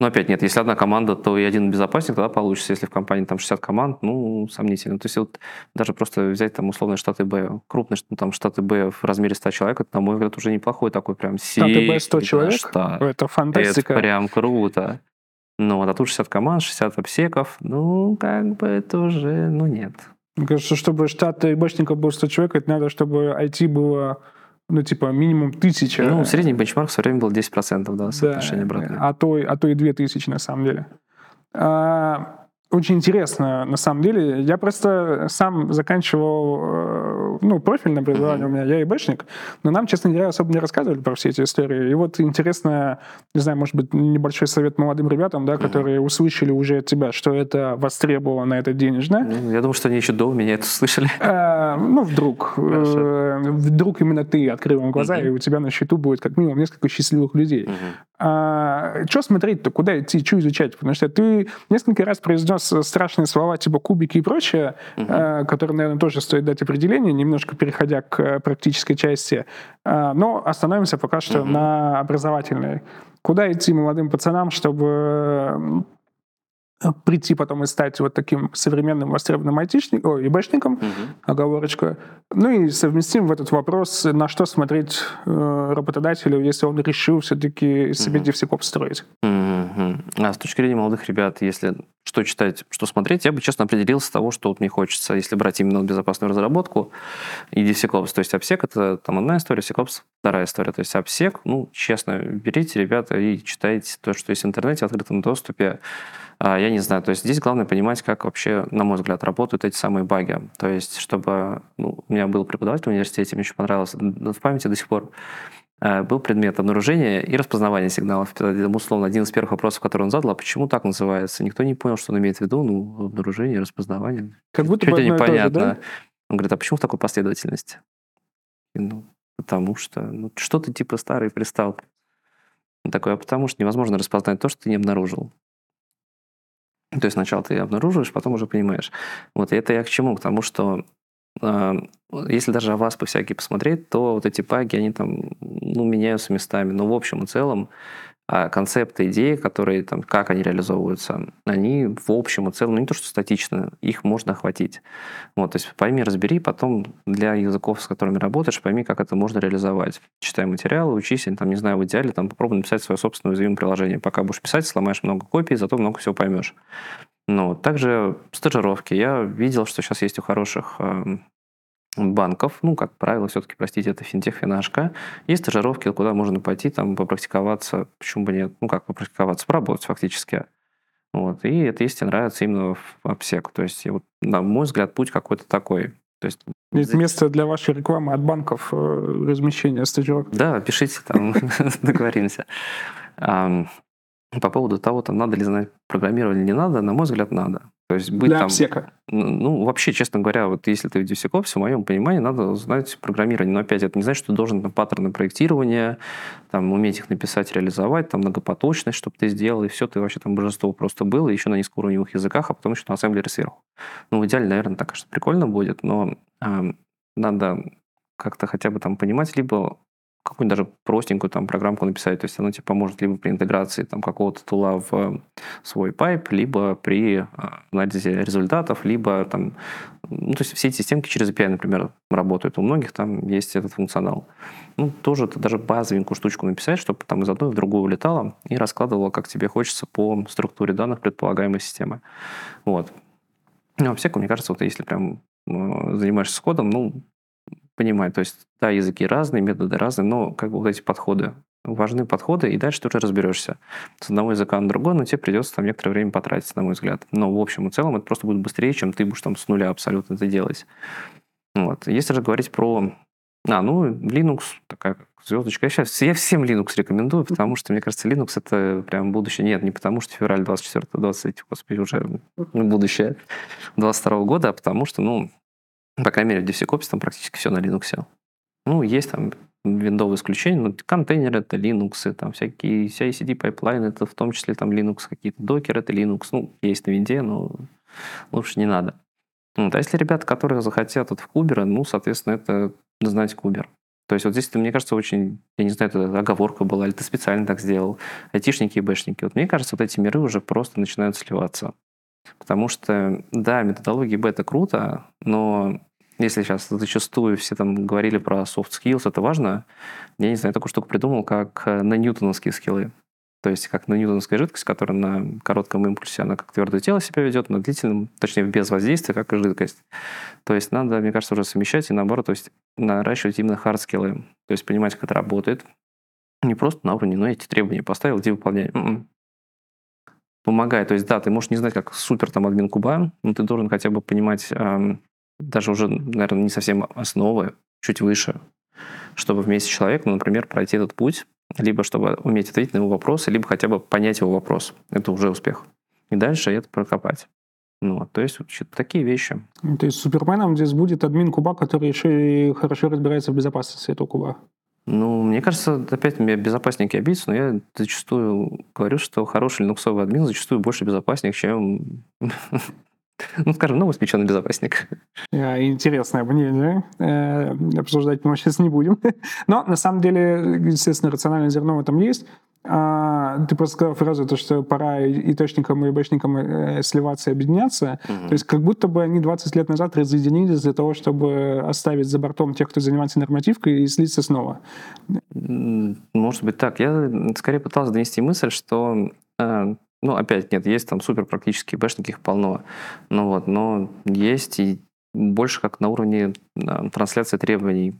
Но опять нет, если одна команда, то и один безопасник тогда получится. Если в компании там 60 команд, ну, сомнительно. То есть вот даже просто взять там условно штаты Б, крупные ну, там штаты Б в размере 100 человек, это, на мой взгляд, уже неплохой такой прям Штаты Б 100 человек? Штат. Это фантастика. Это прям круто. Ну, вот, а тут 60 команд, 60 обсеков, ну, как бы это уже, ну, нет. Мне кажется, чтобы штат ИБшников был 100 человек, это надо, чтобы IT было ну, типа, минимум тысяча. Ну, средний бенчмарк все время был 10%, да, соотношение да, обратное. А то, а то и 2000, на самом деле. А, очень интересно, на самом деле. Я просто сам заканчивал, э, ну, профильное образование mm-hmm. у меня, я и бэшник, но нам, честно говоря, особо не рассказывали про все эти истории. И вот интересно, не знаю, может быть, небольшой совет молодым ребятам, да, mm-hmm. которые услышали уже от тебя, что это востребовано, это денежно. Mm-hmm. Я думаю, что они еще до меня это слышали. А, ну, вдруг. Э, вдруг именно ты открыл им глаза, и у тебя на счету будет как минимум несколько счастливых людей. А, что смотреть-то, куда идти, что изучать? Потому что ты несколько раз произнес страшные слова типа кубики и прочее, угу. а, которые, наверное, тоже стоит дать определение, немножко переходя к практической части. А, но остановимся пока что угу. на образовательной. Куда идти молодым пацанам, чтобы прийти потом и стать вот таким современным востребованным айтишником, ой, ИБшником, угу. оговорочка. Ну и совместим в этот вопрос, на что смотреть э, работодателю, если он решил все-таки себе угу. DevSecOps строить. Угу. А с точки зрения молодых ребят, если что читать, что смотреть, я бы, честно, определился с того, что вот мне хочется, если брать именно безопасную разработку и DevSecOps. То есть OPSEC — это там одна история, SecOps — вторая история. То есть OPSEC, ну, честно, берите, ребята, и читайте то, что есть в интернете в открытом доступе. А, я не знаю, то есть здесь главное понимать, как вообще, на мой взгляд, работают эти самые баги. То есть, чтобы... Ну, у меня был преподаватель в университете, мне очень понравилось, в памяти до сих пор, э, был предмет обнаружения и распознавания сигналов. Это, условно, один из первых вопросов, который он задал, а почему так называется? Никто не понял, что он имеет в виду, ну, обнаружение, распознавание. Как будто бы непонятно. Тоже, да? Он говорит, а почему в такой последовательности? ну, потому что, ну, что ты типа старый пристал. Он такой, а потому что невозможно распознать то, что ты не обнаружил. То есть сначала ты обнаруживаешь, потом уже понимаешь. Вот и это я к чему? К тому, что э, если даже вас по всякие посмотреть, то вот эти баги, они там ну, меняются местами. Но в общем и целом а концепты, идеи, которые там, как они реализовываются, они в общем и целом, ну, не то что статично, их можно охватить. Вот, то есть пойми, разбери, потом для языков, с которыми работаешь, пойми, как это можно реализовать. Читай материалы, учись, там, не знаю, в идеале там попробуй написать свое собственное уязвимое приложение. Пока будешь писать, сломаешь много копий, зато много всего поймешь. Ну, также стажировки. Я видел, что сейчас есть у хороших эм, банков, ну, как правило, все-таки, простите, это финтех, финашка. Есть стажировки, куда можно пойти, там, попрактиковаться, почему бы нет, ну, как попрактиковаться, поработать фактически. Вот. И это, если нравится именно в обсек. То есть, вот, на мой взгляд, путь какой-то такой. То есть, есть место для вашей рекламы от банков э, размещения стажировок. Да, пишите там, [LAUGHS] договоримся. По поводу того, там надо ли знать программирование, не надо, на мой взгляд, надо. То есть быть Для там... обсека. Ну, вообще, честно говоря, вот если ты в DevSecOps, в моем понимании, надо знать программирование. Но опять, это не значит, что ты должен там, паттерны проектирования, там, уметь их написать, реализовать, там, многопоточность, чтобы ты сделал, и все, ты вообще там божество просто был, и еще на низкоуровневых языках, а потом еще на ассемблере сверху. Ну, в идеале, наверное, так, что прикольно будет, но э, надо как-то хотя бы там понимать, либо какую-нибудь даже простенькую там программку написать, то есть оно тебе поможет либо при интеграции там какого-то тула в э, свой пайп, либо при э, анализе результатов, либо там, ну, то есть все эти системки через API, например, работают. У многих там есть этот функционал. Ну, тоже даже базовенькую штучку написать, чтобы там из одной в другую улетала и раскладывала, как тебе хочется по структуре данных предполагаемой системы. Вот. Ну, а всякое, мне кажется, вот если прям э, занимаешься кодом, ну, понимать. То есть, да, языки разные, методы разные, но как бы вот эти подходы, важны подходы, и дальше ты уже разберешься с одного языка на другой, но тебе придется там некоторое время потратить, на мой взгляд. Но в общем и целом это просто будет быстрее, чем ты будешь там с нуля абсолютно это делать. Вот. Если же говорить про... А, ну, Linux, такая звездочка. Я, сейчас, я всем Linux рекомендую, потому что, мне кажется, Linux это прям будущее. Нет, не потому что февраль 24 23 господи, уже будущее 22 года, а потому что, ну, по крайней мере, в DevSecOps там практически все на Linux. Ну, есть там виндовые исключения, но контейнеры это Linux, там всякие CI/CD пайплайны, это в том числе там Linux, какие-то докеры это Linux, ну, есть на винде, но лучше не надо. Вот. А если ребята, которые захотят вот в кубера, ну, соответственно, это знать кубер. То есть вот здесь, мне кажется, очень, я не знаю, это оговорка была, или ты специально так сделал, айтишники и бэшники. Вот мне кажется, вот эти миры уже просто начинают сливаться. Потому что, да, методология Б это круто, но если сейчас зачастую все там говорили про soft skills, это важно, я не знаю, я такую штуку придумал, как э, на ньютоновские скиллы. То есть как неньютоновская жидкость, которая на коротком импульсе, она как твердое тело себя ведет, на длительном, точнее, без воздействия, как и жидкость. То есть надо, мне кажется, уже совмещать и наоборот, то есть наращивать именно хардскиллы. То есть понимать, как это работает. Не просто на уровне, но эти требования поставил, иди выполняй. М-м помогает. То есть, да, ты можешь не знать, как супер там админ куба, но ты должен хотя бы понимать эм, даже уже, наверное, не совсем основы, чуть выше, чтобы вместе с человеком, например, пройти этот путь, либо чтобы уметь ответить на его вопросы, либо хотя бы понять его вопрос. Это уже успех. И дальше это прокопать. Ну, то есть вот, такие вещи. То есть суперменом здесь будет админ куба, который еще и хорошо разбирается в безопасности этого куба. Ну, мне кажется, опять меня безопасники обидятся, но я зачастую говорю, что хороший линуксовый админ зачастую больше безопасник, чем, [LAUGHS] ну, скажем, новоспеченный безопасник. Интересное мнение. Э, обсуждать мы сейчас не будем. [LAUGHS] Но, на самом деле, естественно, рациональное зерно в этом есть. А, ты просто сказал фразу, то, что пора и точникам, и бэшникам э, сливаться и объединяться. Угу. То есть как будто бы они 20 лет назад разъединились для того, чтобы оставить за бортом тех, кто занимается нормативкой, и слиться снова. Может быть так. Я скорее пытался донести мысль, что э, ну, опять нет, есть там супер практические бэшники, их полно. Ну вот, но есть и больше как на уровне э, трансляции требований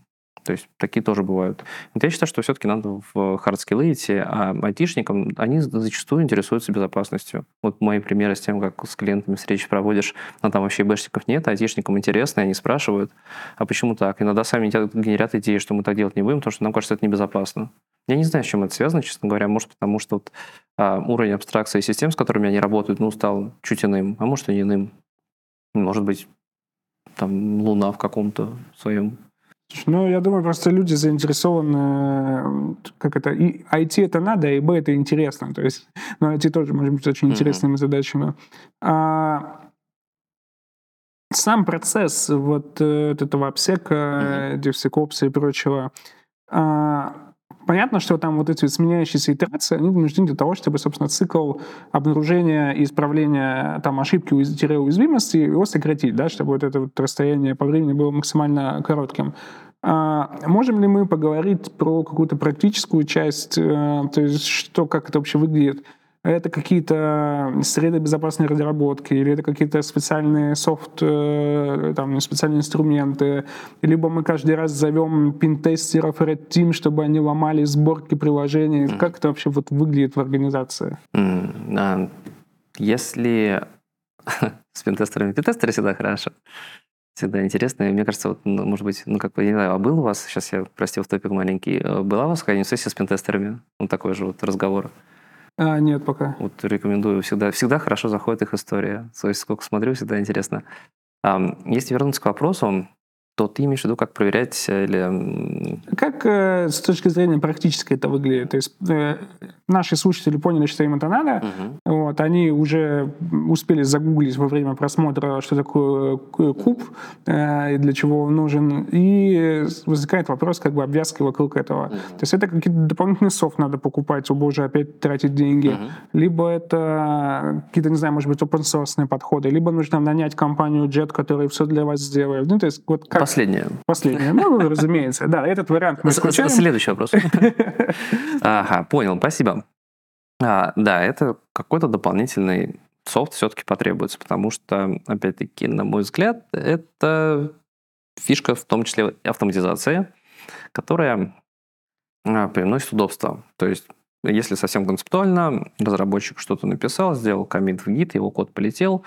то есть такие тоже бывают. Вот я считаю, что все-таки надо в хардскиллы идти, а айтишникам, они зачастую интересуются безопасностью. Вот мои примеры с тем, как с клиентами встречи проводишь, но там вообще ИБэшников нет, а айтишникам интересно, и они спрашивают, а почему так? Иногда сами генерят идеи, что мы так делать не будем, потому что нам кажется, это небезопасно. Я не знаю, с чем это связано, честно говоря. Может, потому что вот, а, уровень абстракции систем, с которыми они работают, ну, стал чуть иным, а может, и не иным. Может быть, там Луна в каком-то своем ну, я думаю, просто люди заинтересованы, как это, и IT это надо, и B это интересно. То есть, [LAUGHS] ну, IT тоже может быть очень mm-hmm. интересными задачами. А, сам процесс вот, э, вот этого обсека, mm-hmm. DevSecOps и прочего, а, Понятно, что там вот эти сменяющиеся итерации, они нужны для того, чтобы, собственно, цикл обнаружения и исправления там, ошибки уязвимости его сократить, да, чтобы вот это вот расстояние по времени было максимально коротким. А можем ли мы поговорить про какую-то практическую часть, э, то есть что, как это вообще выглядит? Это какие-то среды безопасной разработки, или это какие-то специальные софт, э, там, специальные инструменты, либо мы каждый раз зовем пин-тестеров Red Team, чтобы они ломали сборки приложений. Mm. Как это вообще вот выглядит в организации? Mm. Если [LAUGHS] с пин-тестерами, пин-тестеры всегда хорошо всегда интересно. И мне кажется, вот, ну, может быть, ну, как бы, я не знаю, а был у вас, сейчас я, прости, в топик маленький, э, была у вас какая-нибудь сессия с пентестерами? Ну, такой же вот разговор. А, нет, пока. Вот рекомендую. Всегда, всегда хорошо заходит их история. То есть, сколько смотрю, всегда интересно. Если вернуться к вопросу, то ты имеешь в виду, как проверять э, или... Как э, с точки зрения практической это выглядит? То есть э, наши слушатели поняли, что им это надо, угу. вот, они уже успели загуглить во время просмотра, что такое э, куб э, и для чего он нужен, и возникает вопрос как бы обвязки вокруг этого. Угу. То есть это какие-то дополнительные софт надо покупать, чтобы уже опять тратить деньги, угу. либо это какие-то, не знаю, может быть, open source подходы, либо нужно нанять компанию Jet, которая все для вас сделает. Ну, то есть вот как Последнее. Последнее. Ну, разумеется. Да, этот вариант мы исключаем. Следующий вопрос. [LAUGHS] Ага, понял, спасибо. А, да, это какой-то дополнительный софт все-таки потребуется, потому что, опять-таки, на мой взгляд, это фишка, в том числе автоматизация, которая а, приносит удобство. То есть, если совсем концептуально, разработчик что-то написал, сделал комит в гид, его код полетел,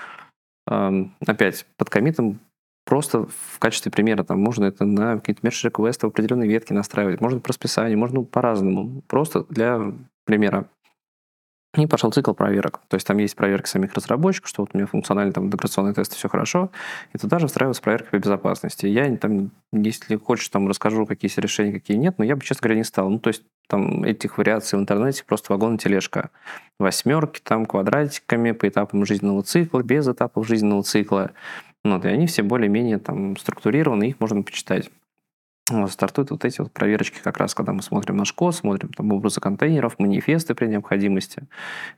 опять под комитом Просто в качестве примера там можно это на какие-то мерч реквесты в определенной ветке настраивать, можно по расписанию, можно по-разному. Просто для примера. И пошел цикл проверок. То есть там есть проверки самих разработчиков, что вот у меня функционально там интеграционные тесты, все хорошо. И туда же встраивается проверка по безопасности. Я там, если хочешь, там расскажу, какие есть решения, какие нет, но я бы, честно говоря, не стал. Ну, то есть там этих вариаций в интернете просто вагон и тележка. Восьмерки там квадратиками по этапам жизненного цикла, без этапов жизненного цикла. Вот, и они все более-менее там структурированы, их можно почитать. Вот, стартуют вот эти вот проверочки как раз, когда мы смотрим наш код, смотрим там образы контейнеров, манифесты при необходимости.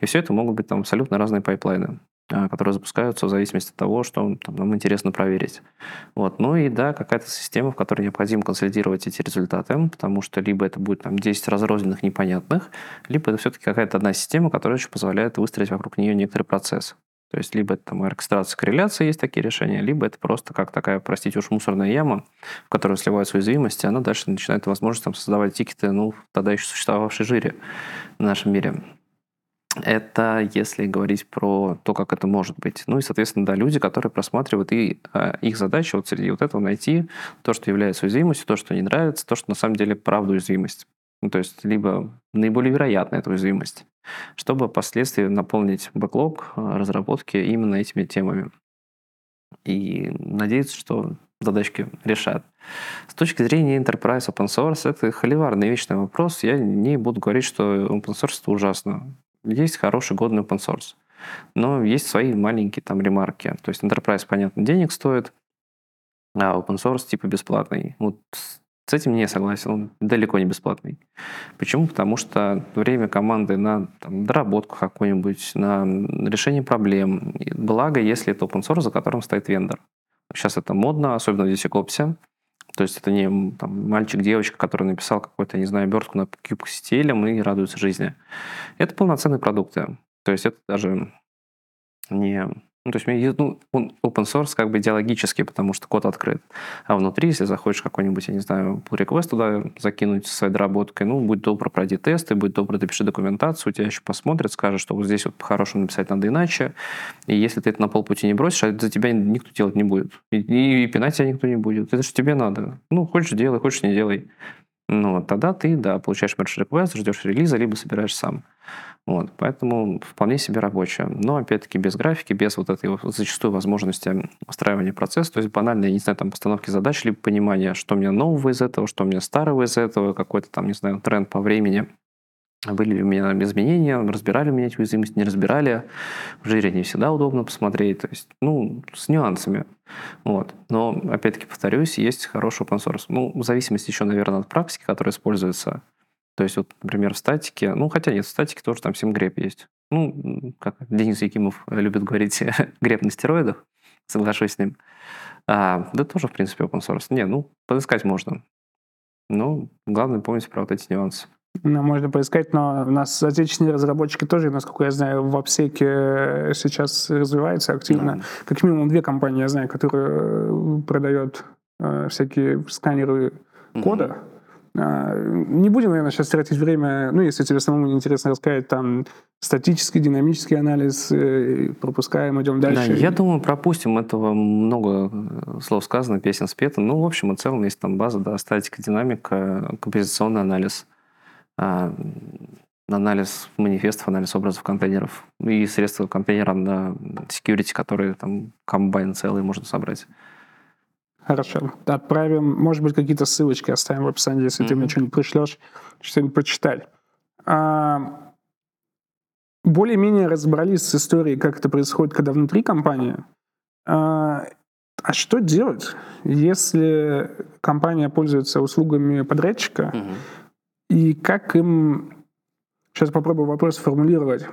И все это могут быть там абсолютно разные пайплайны а, которые запускаются в зависимости от того, что там, нам интересно проверить. Вот. Ну и да, какая-то система, в которой необходимо консолидировать эти результаты, потому что либо это будет там 10 разрозненных непонятных, либо это все-таки какая-то одна система, которая еще позволяет выстроить вокруг нее некоторый процесс. То есть либо это там оркестрация, корреляция, есть такие решения, либо это просто как такая, простите уж, мусорная яма, в которую сливаются уязвимости, она дальше начинает возможность там, создавать тикеты, ну, тогда еще существовавшей жире в нашем мире. Это если говорить про то, как это может быть. Ну и, соответственно, да, люди, которые просматривают, и э, их задача вот среди вот этого найти то, что является уязвимостью, то, что не нравится, то, что на самом деле правда уязвимость. Ну, то есть либо наиболее вероятная эта уязвимость чтобы впоследствии наполнить бэклог э, разработки именно этими темами. И надеяться, что задачки решат. С точки зрения Enterprise Open Source, это холиварный вечный вопрос. Я не буду говорить, что Open Source это ужасно. Есть хороший, годный Open Source. Но есть свои маленькие там ремарки. То есть Enterprise, понятно, денег стоит, а open source типа бесплатный. Вот с этим не согласен, он далеко не бесплатный. Почему? Потому что время команды на там, доработку какую-нибудь, на решение проблем. Благо, если это open source, за которым стоит вендор. Сейчас это модно, особенно в DevSecOps. То есть это не там, мальчик-девочка, который написал какую-то, не знаю, обертку на куб с и радуется жизни. Это полноценные продукты. То есть это даже не ну, то есть ну, он open source как бы идеологически, потому что код открыт. А внутри, если захочешь какой-нибудь, я не знаю, pull request туда закинуть со своей доработкой, ну, будь добро, пройди тесты, будь добро, допиши документацию, тебя еще посмотрят, скажут, что вот здесь вот по-хорошему написать надо иначе. И если ты это на полпути не бросишь, а за тебя никто делать не будет. И, и, и пинать тебя никто не будет. Это же тебе надо. Ну, хочешь делай, хочешь не делай. Ну, тогда ты, да, получаешь merge request, ждешь релиза, либо собираешь сам. Вот, поэтому вполне себе рабочая. Но, опять-таки, без графики, без вот этой зачастую возможности устраивания процесса, то есть банальные, не знаю, там, постановки задач, либо понимание, что меня нового из этого, что меня старого из этого, какой-то там, не знаю, тренд по времени. Были ли у меня изменения, разбирали у меня эти уязвимости, не разбирали. В жире не всегда удобно посмотреть. То есть, ну, с нюансами. Вот. Но, опять-таки, повторюсь, есть хороший open source. Ну, в зависимости еще, наверное, от практики, которая используется. То есть, вот, например, в статике, ну, хотя нет, в статике тоже там симгреп есть. Ну, как Денис Якимов любит говорить, [LAUGHS] греб на стероидах, соглашусь с ним. А, да тоже, в принципе, open source. Не, ну, подыскать можно. Но главное помнить про вот эти нюансы. Ну, можно поискать, но у нас отечественные разработчики тоже, насколько я знаю, в обсеке сейчас развиваются активно. Да. Как минимум две компании я знаю, которые продают э, всякие сканеры кода. Mm-hmm не будем, наверное, сейчас тратить время, ну, если тебе самому интересно рассказать, там, статический, динамический анализ, э, пропускаем, идем дальше. Да, я думаю, пропустим этого много э, слов сказано, песен спето. Ну, в общем и целом, есть там база, да, статика, динамика, композиционный анализ, а, анализ манифестов, анализ образов контейнеров и средства контейнера на security, которые там комбайн целый можно собрать. Хорошо. Отправим, может быть, какие-то ссылочки оставим в описании, если mm-hmm. ты мне что-нибудь пришлешь, что-нибудь почитали. А, более-менее разобрались с историей, как это происходит, когда внутри компании. А, а что делать, если компания пользуется услугами подрядчика, mm-hmm. и как им... Сейчас попробую вопрос сформулировать.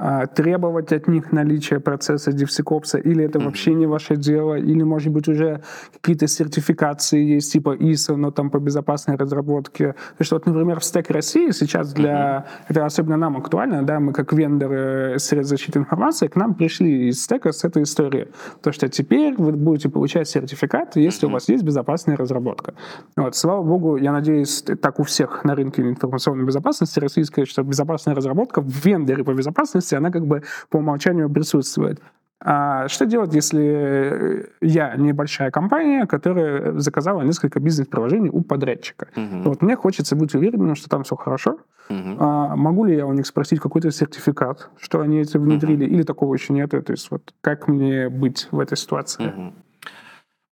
А, требовать от них наличия процесса DevSecOps, или это вообще не ваше дело, или, может быть, уже какие-то сертификации есть, типа ISO, но там по безопасной разработке. То есть вот, например, в Stack России сейчас для... Это особенно нам актуально, да, мы как вендоры средств защиты информации, к нам пришли из стека с этой историей. То, что теперь вы будете получать сертификат, если у вас есть безопасная разработка. Вот, слава богу, я надеюсь, так у всех на рынке информационной безопасности российской, что безопасная разработка в вендоре по безопасности безопасности, она как бы по умолчанию присутствует. А что делать, если я небольшая компания, которая заказала несколько бизнес-приложений у подрядчика? Uh-huh. Вот мне хочется быть уверенным, что там все хорошо. Uh-huh. А, могу ли я у них спросить какой-то сертификат, что они это внедрили, uh-huh. или такого еще нет? То есть вот как мне быть в этой ситуации? Uh-huh.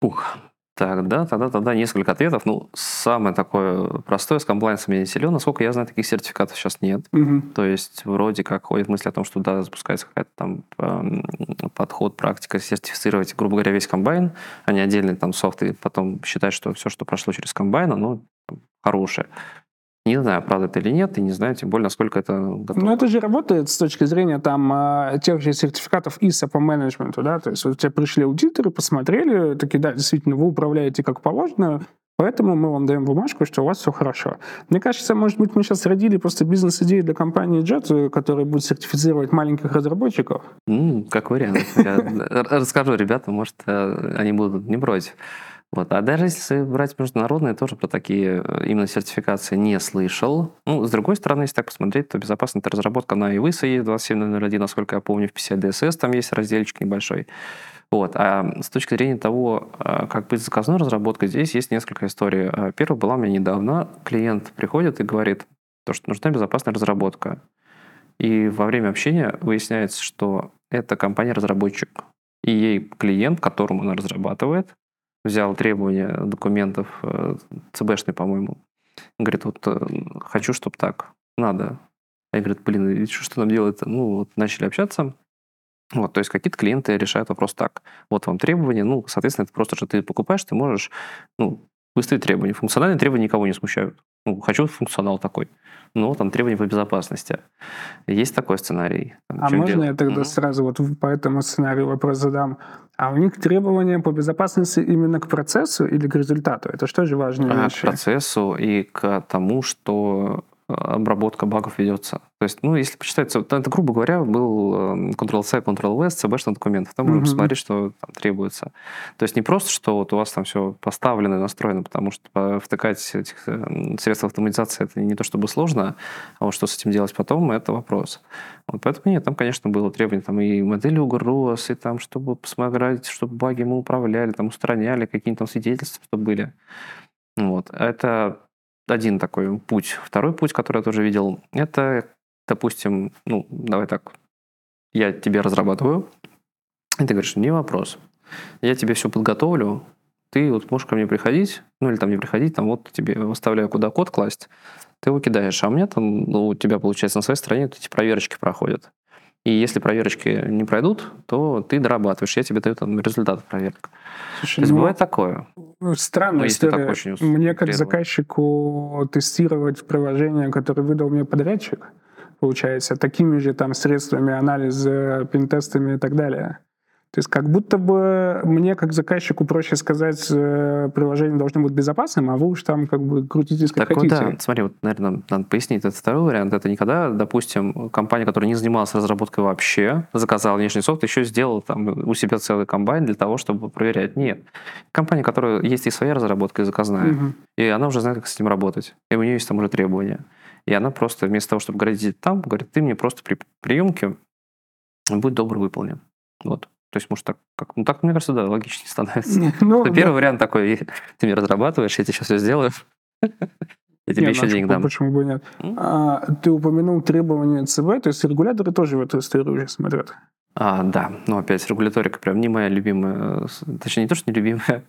Ух, Тогда, тогда, тогда несколько ответов. Ну, самое такое простое, с комплайенсом я не силен. Насколько я знаю, таких сертификатов сейчас нет. Угу. То есть вроде как ходит мысль о том, что да, запускается какая-то там э, подход, практика сертифицировать, грубо говоря, весь комбайн, а не отдельный там софт, и потом считать, что все, что прошло через комбайн, оно хорошее. Не знаю, правда это или нет, и не знаю, тем более, насколько это готово. Ну, это же работает с точки зрения там а, тех же сертификатов ISO по менеджменту, да, то есть вот тебе пришли аудиторы, посмотрели, такие, да, действительно, вы управляете как положено, Поэтому мы вам даем бумажку, что у вас все хорошо. Мне кажется, может быть, мы сейчас родили просто бизнес-идею для компании Jet, которая будет сертифицировать маленьких разработчиков. Mm, как вариант. Я [LAUGHS] расскажу ребятам, может, э, они будут не против. Вот. А даже если брать международные, тоже про такие э, именно сертификации не слышал. Ну, с другой стороны, если так посмотреть, то безопасная разработка на IWISA есть 27.01, насколько я помню, в 50 DSS там есть разделчик небольшой. Вот. А с точки зрения того, э, как быть заказной разработкой, здесь есть несколько историй. Э, первая была у меня недавно. Клиент приходит и говорит, то, что нужна безопасная разработка. И во время общения выясняется, что это компания-разработчик. И ей клиент, которому она разрабатывает, взял требования документов э, ЦБшный, по-моему. Говорит, вот э, хочу, чтобы так, надо. Я говорю, блин, что, что нам делать? Ну, вот начали общаться. Вот, то есть какие-то клиенты решают вопрос так. Вот вам требования, ну, соответственно, это просто, что ты покупаешь, ты можешь, ну, выставить требования. Функциональные требования никого не смущают. Ну, хочу функционал такой ну, там требования по безопасности. Есть такой сценарий. Там, а можно делать? я тогда mm-hmm. сразу вот по этому сценарию вопрос задам? А у них требования по безопасности именно к процессу или к результату? Это что же важнее? А, к процессу и к тому, что обработка багов ведется. То есть, ну, если почитать, это, грубо говоря, был Ctrl-C, Ctrl-V CB документов. Там mm-hmm. можно посмотреть, что там требуется. То есть не просто, что вот у вас там все поставлено и настроено, потому что втыкать этих эм, средств автоматизации это не то чтобы сложно, а вот что с этим делать потом, это вопрос. Вот поэтому нет, там, конечно, было требование там и модели угроз, и там, чтобы посмотреть, чтобы баги мы управляли, там устраняли, какие-то там свидетельства, чтобы были. Вот. Это один такой путь. Второй путь, который я тоже видел, это, допустим, ну, давай так, я тебе разрабатываю, и ты говоришь, не вопрос, я тебе все подготовлю, ты вот можешь ко мне приходить, ну или там не приходить, там вот тебе выставляю, куда код класть, ты его кидаешь, а у меня там, ну, у тебя, получается, на своей стороне эти проверочки проходят. И если проверочки не пройдут, то ты дорабатываешь, я тебе даю там результат проверок. Слушай, То есть ну, бывает такое. Ну, странная ну, история. очень мне как заказчику тестировать приложение, которое выдал мне подрядчик, получается, такими же там средствами анализа, пентестами и так далее. То есть как будто бы мне, как заказчику, проще сказать, э, приложение должно быть безопасным, а вы уж там как бы крутитесь как Так вот, хотите. да, смотри, вот, наверное, надо пояснить этот второй вариант. Это никогда, допустим, компания, которая не занималась разработкой вообще, заказала внешний софт, еще сделала там у себя целый комбайн для того, чтобы проверять. Нет. Компания, которая есть и своя разработка, и заказная, Мгм. и она уже знает, как с этим работать. И у нее есть там уже требования. И она просто вместо того, чтобы говорить «иди там, говорит, ты мне просто при приемке будь добр, выполни. Вот. То есть, может, так, как, ну, так, мне кажется, да, логичнее становится. Ну, То да. Первый вариант такой, ты мне разрабатываешь, я тебе сейчас все сделаю. Я тебе Не, еще ну, а денег дам. Почему бы нет? А, ты упомянул требования ЦБ, то есть регуляторы тоже в эту историю уже смотрят. А, да, ну опять регуляторика прям не моя любимая, точнее не то, что не любимая,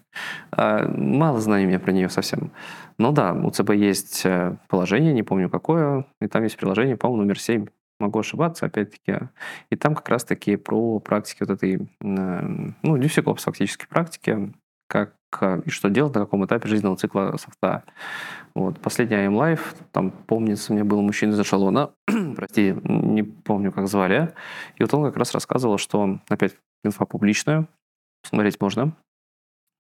а мало знаний у меня про нее совсем. Но да, у ЦБ есть э, положение, не помню какое, и там есть приложение, по-моему, номер 7. Могу ошибаться, опять-таки. И там как раз-таки про практики вот этой, ну, DevSecOps фактически практики, как э, и что делать, на каком этапе жизненного цикла софта. Вот. Последний I'm Life, там, помнится, мне был мужчина из эшелона, [CLEARS THROAT] прости, не помню, как звали, и вот он как раз рассказывал, что, опять, инфа публичная, смотреть можно,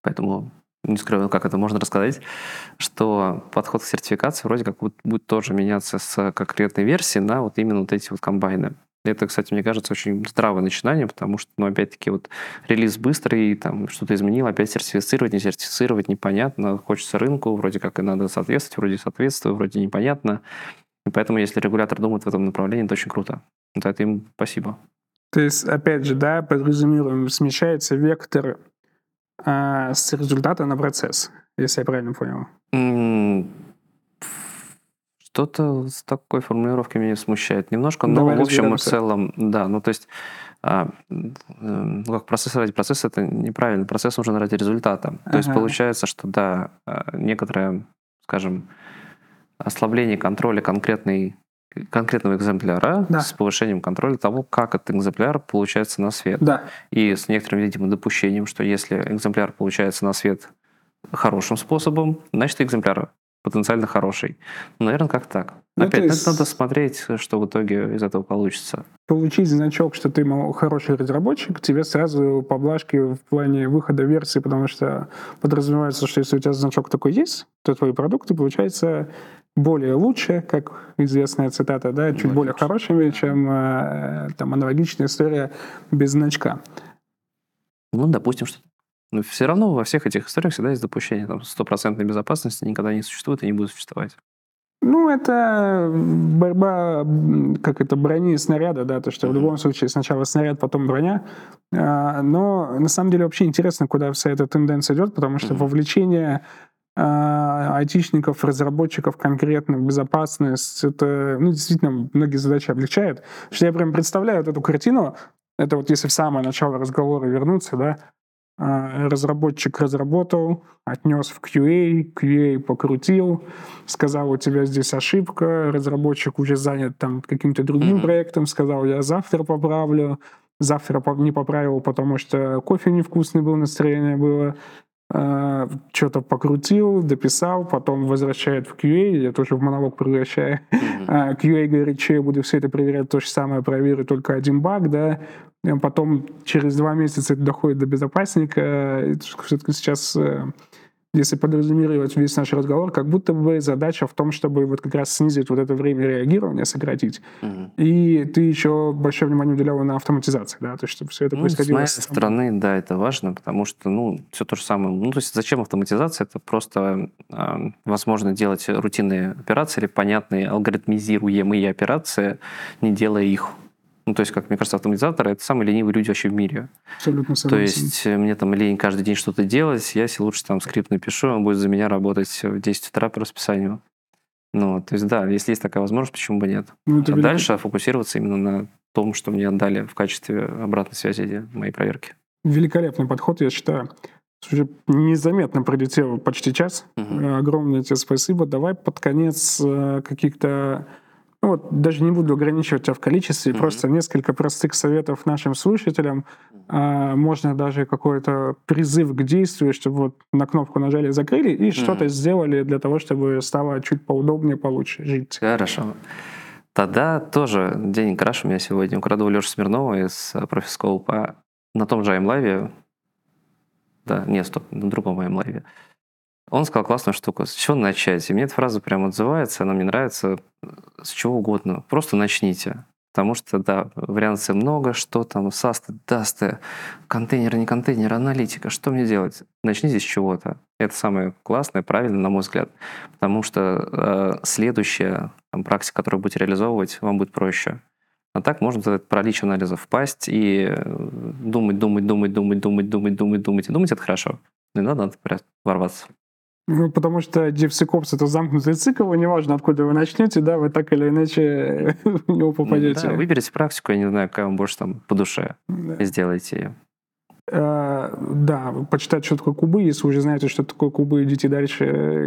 поэтому не скрою, как это можно рассказать, что подход к сертификации вроде как вот будет тоже меняться с конкретной версии на вот именно вот эти вот комбайны. Это, кстати, мне кажется, очень здравое начинание, потому что, ну, опять-таки, вот релиз быстрый, там что-то изменил, опять сертифицировать, не сертифицировать, непонятно, хочется рынку, вроде как и надо соответствовать, вроде соответствую, вроде непонятно. И поэтому, если регулятор думает в этом направлении, это очень круто. За это им спасибо. То есть, опять же, да, подразумеваем, смещается вектор а, с результата на процесс, если я правильно понял. Что-то с такой формулировкой меня смущает немножко, но Давай в общем и в целом, да, ну то есть, а, ну как процесс ради процесса, это неправильно, процесс нужен ради результата. То есть Ага. получается, что да, а, некоторое, скажем, ослабление контроля конкретной конкретного экземпляра Да. с повышением контроля того, как этот экземпляр получается на свет. Да, И с некоторым, видимо, допущением, что если экземпляр получается на свет хорошим способом, значит, экземпляр потенциально хороший. Ну, наверное, как так. Ну, Опять, есть- надо смотреть, что в итоге из этого получится. получить значок, что ты хороший разработчик, тебе сразу поблажки в плане выхода версии, потому что подразумевается, что если у тебя значок такой есть, то твои продукты, получается, более лучше, как известная цитата, да, чуть Более хорошими, чем э, там аналогичная история без значка. Ну, допустим, что... Но все равно во всех этих историях всегда есть допущение. Там стопроцентной безопасности никогда не существует и не будет существовать. Ну, это борьба, как это, брони и снаряда, да, то, что в Мгм. любом случае сначала снаряд, потом броня. А, Но на самом деле вообще интересно, куда вся эта тенденция идет, потому что Мгм. вовлечение айтишников, разработчиков конкретно в безопасность, это, ну, действительно, многие задачи облегчает. Что я прям представляю вот эту картину, это вот если в самое начало разговора вернуться, да, а, разработчик разработал, отнес в QA, QA покрутил, сказал, у тебя здесь ошибка, разработчик уже занят там каким-то другим Мгм. проектом, сказал, я завтра поправлю, завтра не поправил, потому что кофе невкусный был, настроение было, что-то покрутил, дописал, потом возвращает в QA, я тоже в монолог превращаю, Мгм. а, QA говорит, что я буду все это проверять, то же самое проверю, только один баг, да, потом через два месяца это доходит до безопасника, все-таки сейчас, э, если подразумевать весь наш разговор, как будто бы задача в том, чтобы вот как раз снизить вот это время реагирования, сократить, Мгм. и ты еще большое внимание уделяла на автоматизации, да, то есть чтобы все это Ну, с происходило... моей с- стороны, да, это важно, потому что, ну, все то же самое. Ну, то есть зачем автоматизация? Это просто э, возможно делать рутинные операции или понятные алгоритмизируемые операции, не делая их. Ну, то есть, как мне кажется, автоматизаторы — это самые ленивые люди вообще в мире. Абсолютно То согласен. есть э, мне там лень каждый день что-то делать, я себе лучше там скрипт напишу, он будет за меня работать в 10 утра по расписанию. Ну, то есть, да, если есть такая возможность, почему бы нет? Ну, А дальше фокусироваться именно на том, что мне отдали в качестве обратной связи моей проверки. Великолепный подход, я считаю. Незаметно пролетел почти час. Э, Огромное тебе спасибо. Давай под конец э, каких-то... Ну вот, даже не буду ограничивать тебя в количестве, Мгм. просто несколько простых советов нашим слушателям. А, можно даже какой-то призыв к действию, чтобы вот на кнопку нажали, закрыли и что-то сделали для того, чтобы стало чуть поудобнее, получше жить. Хорошо. Тогда тоже день краш у меня сегодня. Украду у Леши Смирнова из э, Профископа. на том же iMlive, да, нет, стоп, на другом iMlive, он сказал классную штуку. С чего начать? И мне эта фраза прям отзывается, она мне нравится. С чего угодно. Просто начните. Потому что, да, вариаций много, что там, састы, дасты, контейнеры, не контейнеры, аналитика, что мне делать? Начните с чего-то. Это самое классное, правильное, на мой взгляд. Потому что э, следующая там, практика, которую будете реализовывать, вам будет проще. А так можно в этот паралич анализа впасть и думать, думать, думать, думать, думать, думать, думать, думать. И думать это хорошо. Не надо, надо ворваться. Ну, потому что DevSecOps — это замкнутый цикл, и неважно, откуда вы начнете, да, вы так или иначе [LAUGHS] в него попадете. Да, выберите практику, я не знаю, какая вам больше там по душе, да. и сделайте ее. Uh, да, почитать, что такое кубы, если уже знаете, что такое кубы, идите дальше,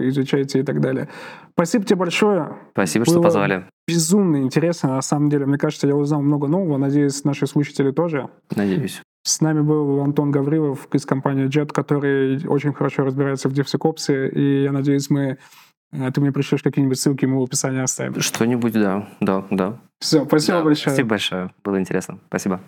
изучайте и так далее. Спасибо тебе большое. Спасибо, Было что позвали. Безумно интересно, на самом деле. Мне кажется, я узнал много нового. Надеюсь, наши слушатели тоже. Надеюсь. С нами был Антон Гаврилов из компании Jet, который очень хорошо разбирается в DevSecOps, и я надеюсь, мы э, ты мне пришлешь какие-нибудь ссылки, мы в описании оставим. Что-нибудь, да, да, да. Все, спасибо да, большое. Спасибо большое, было интересно. Спасибо.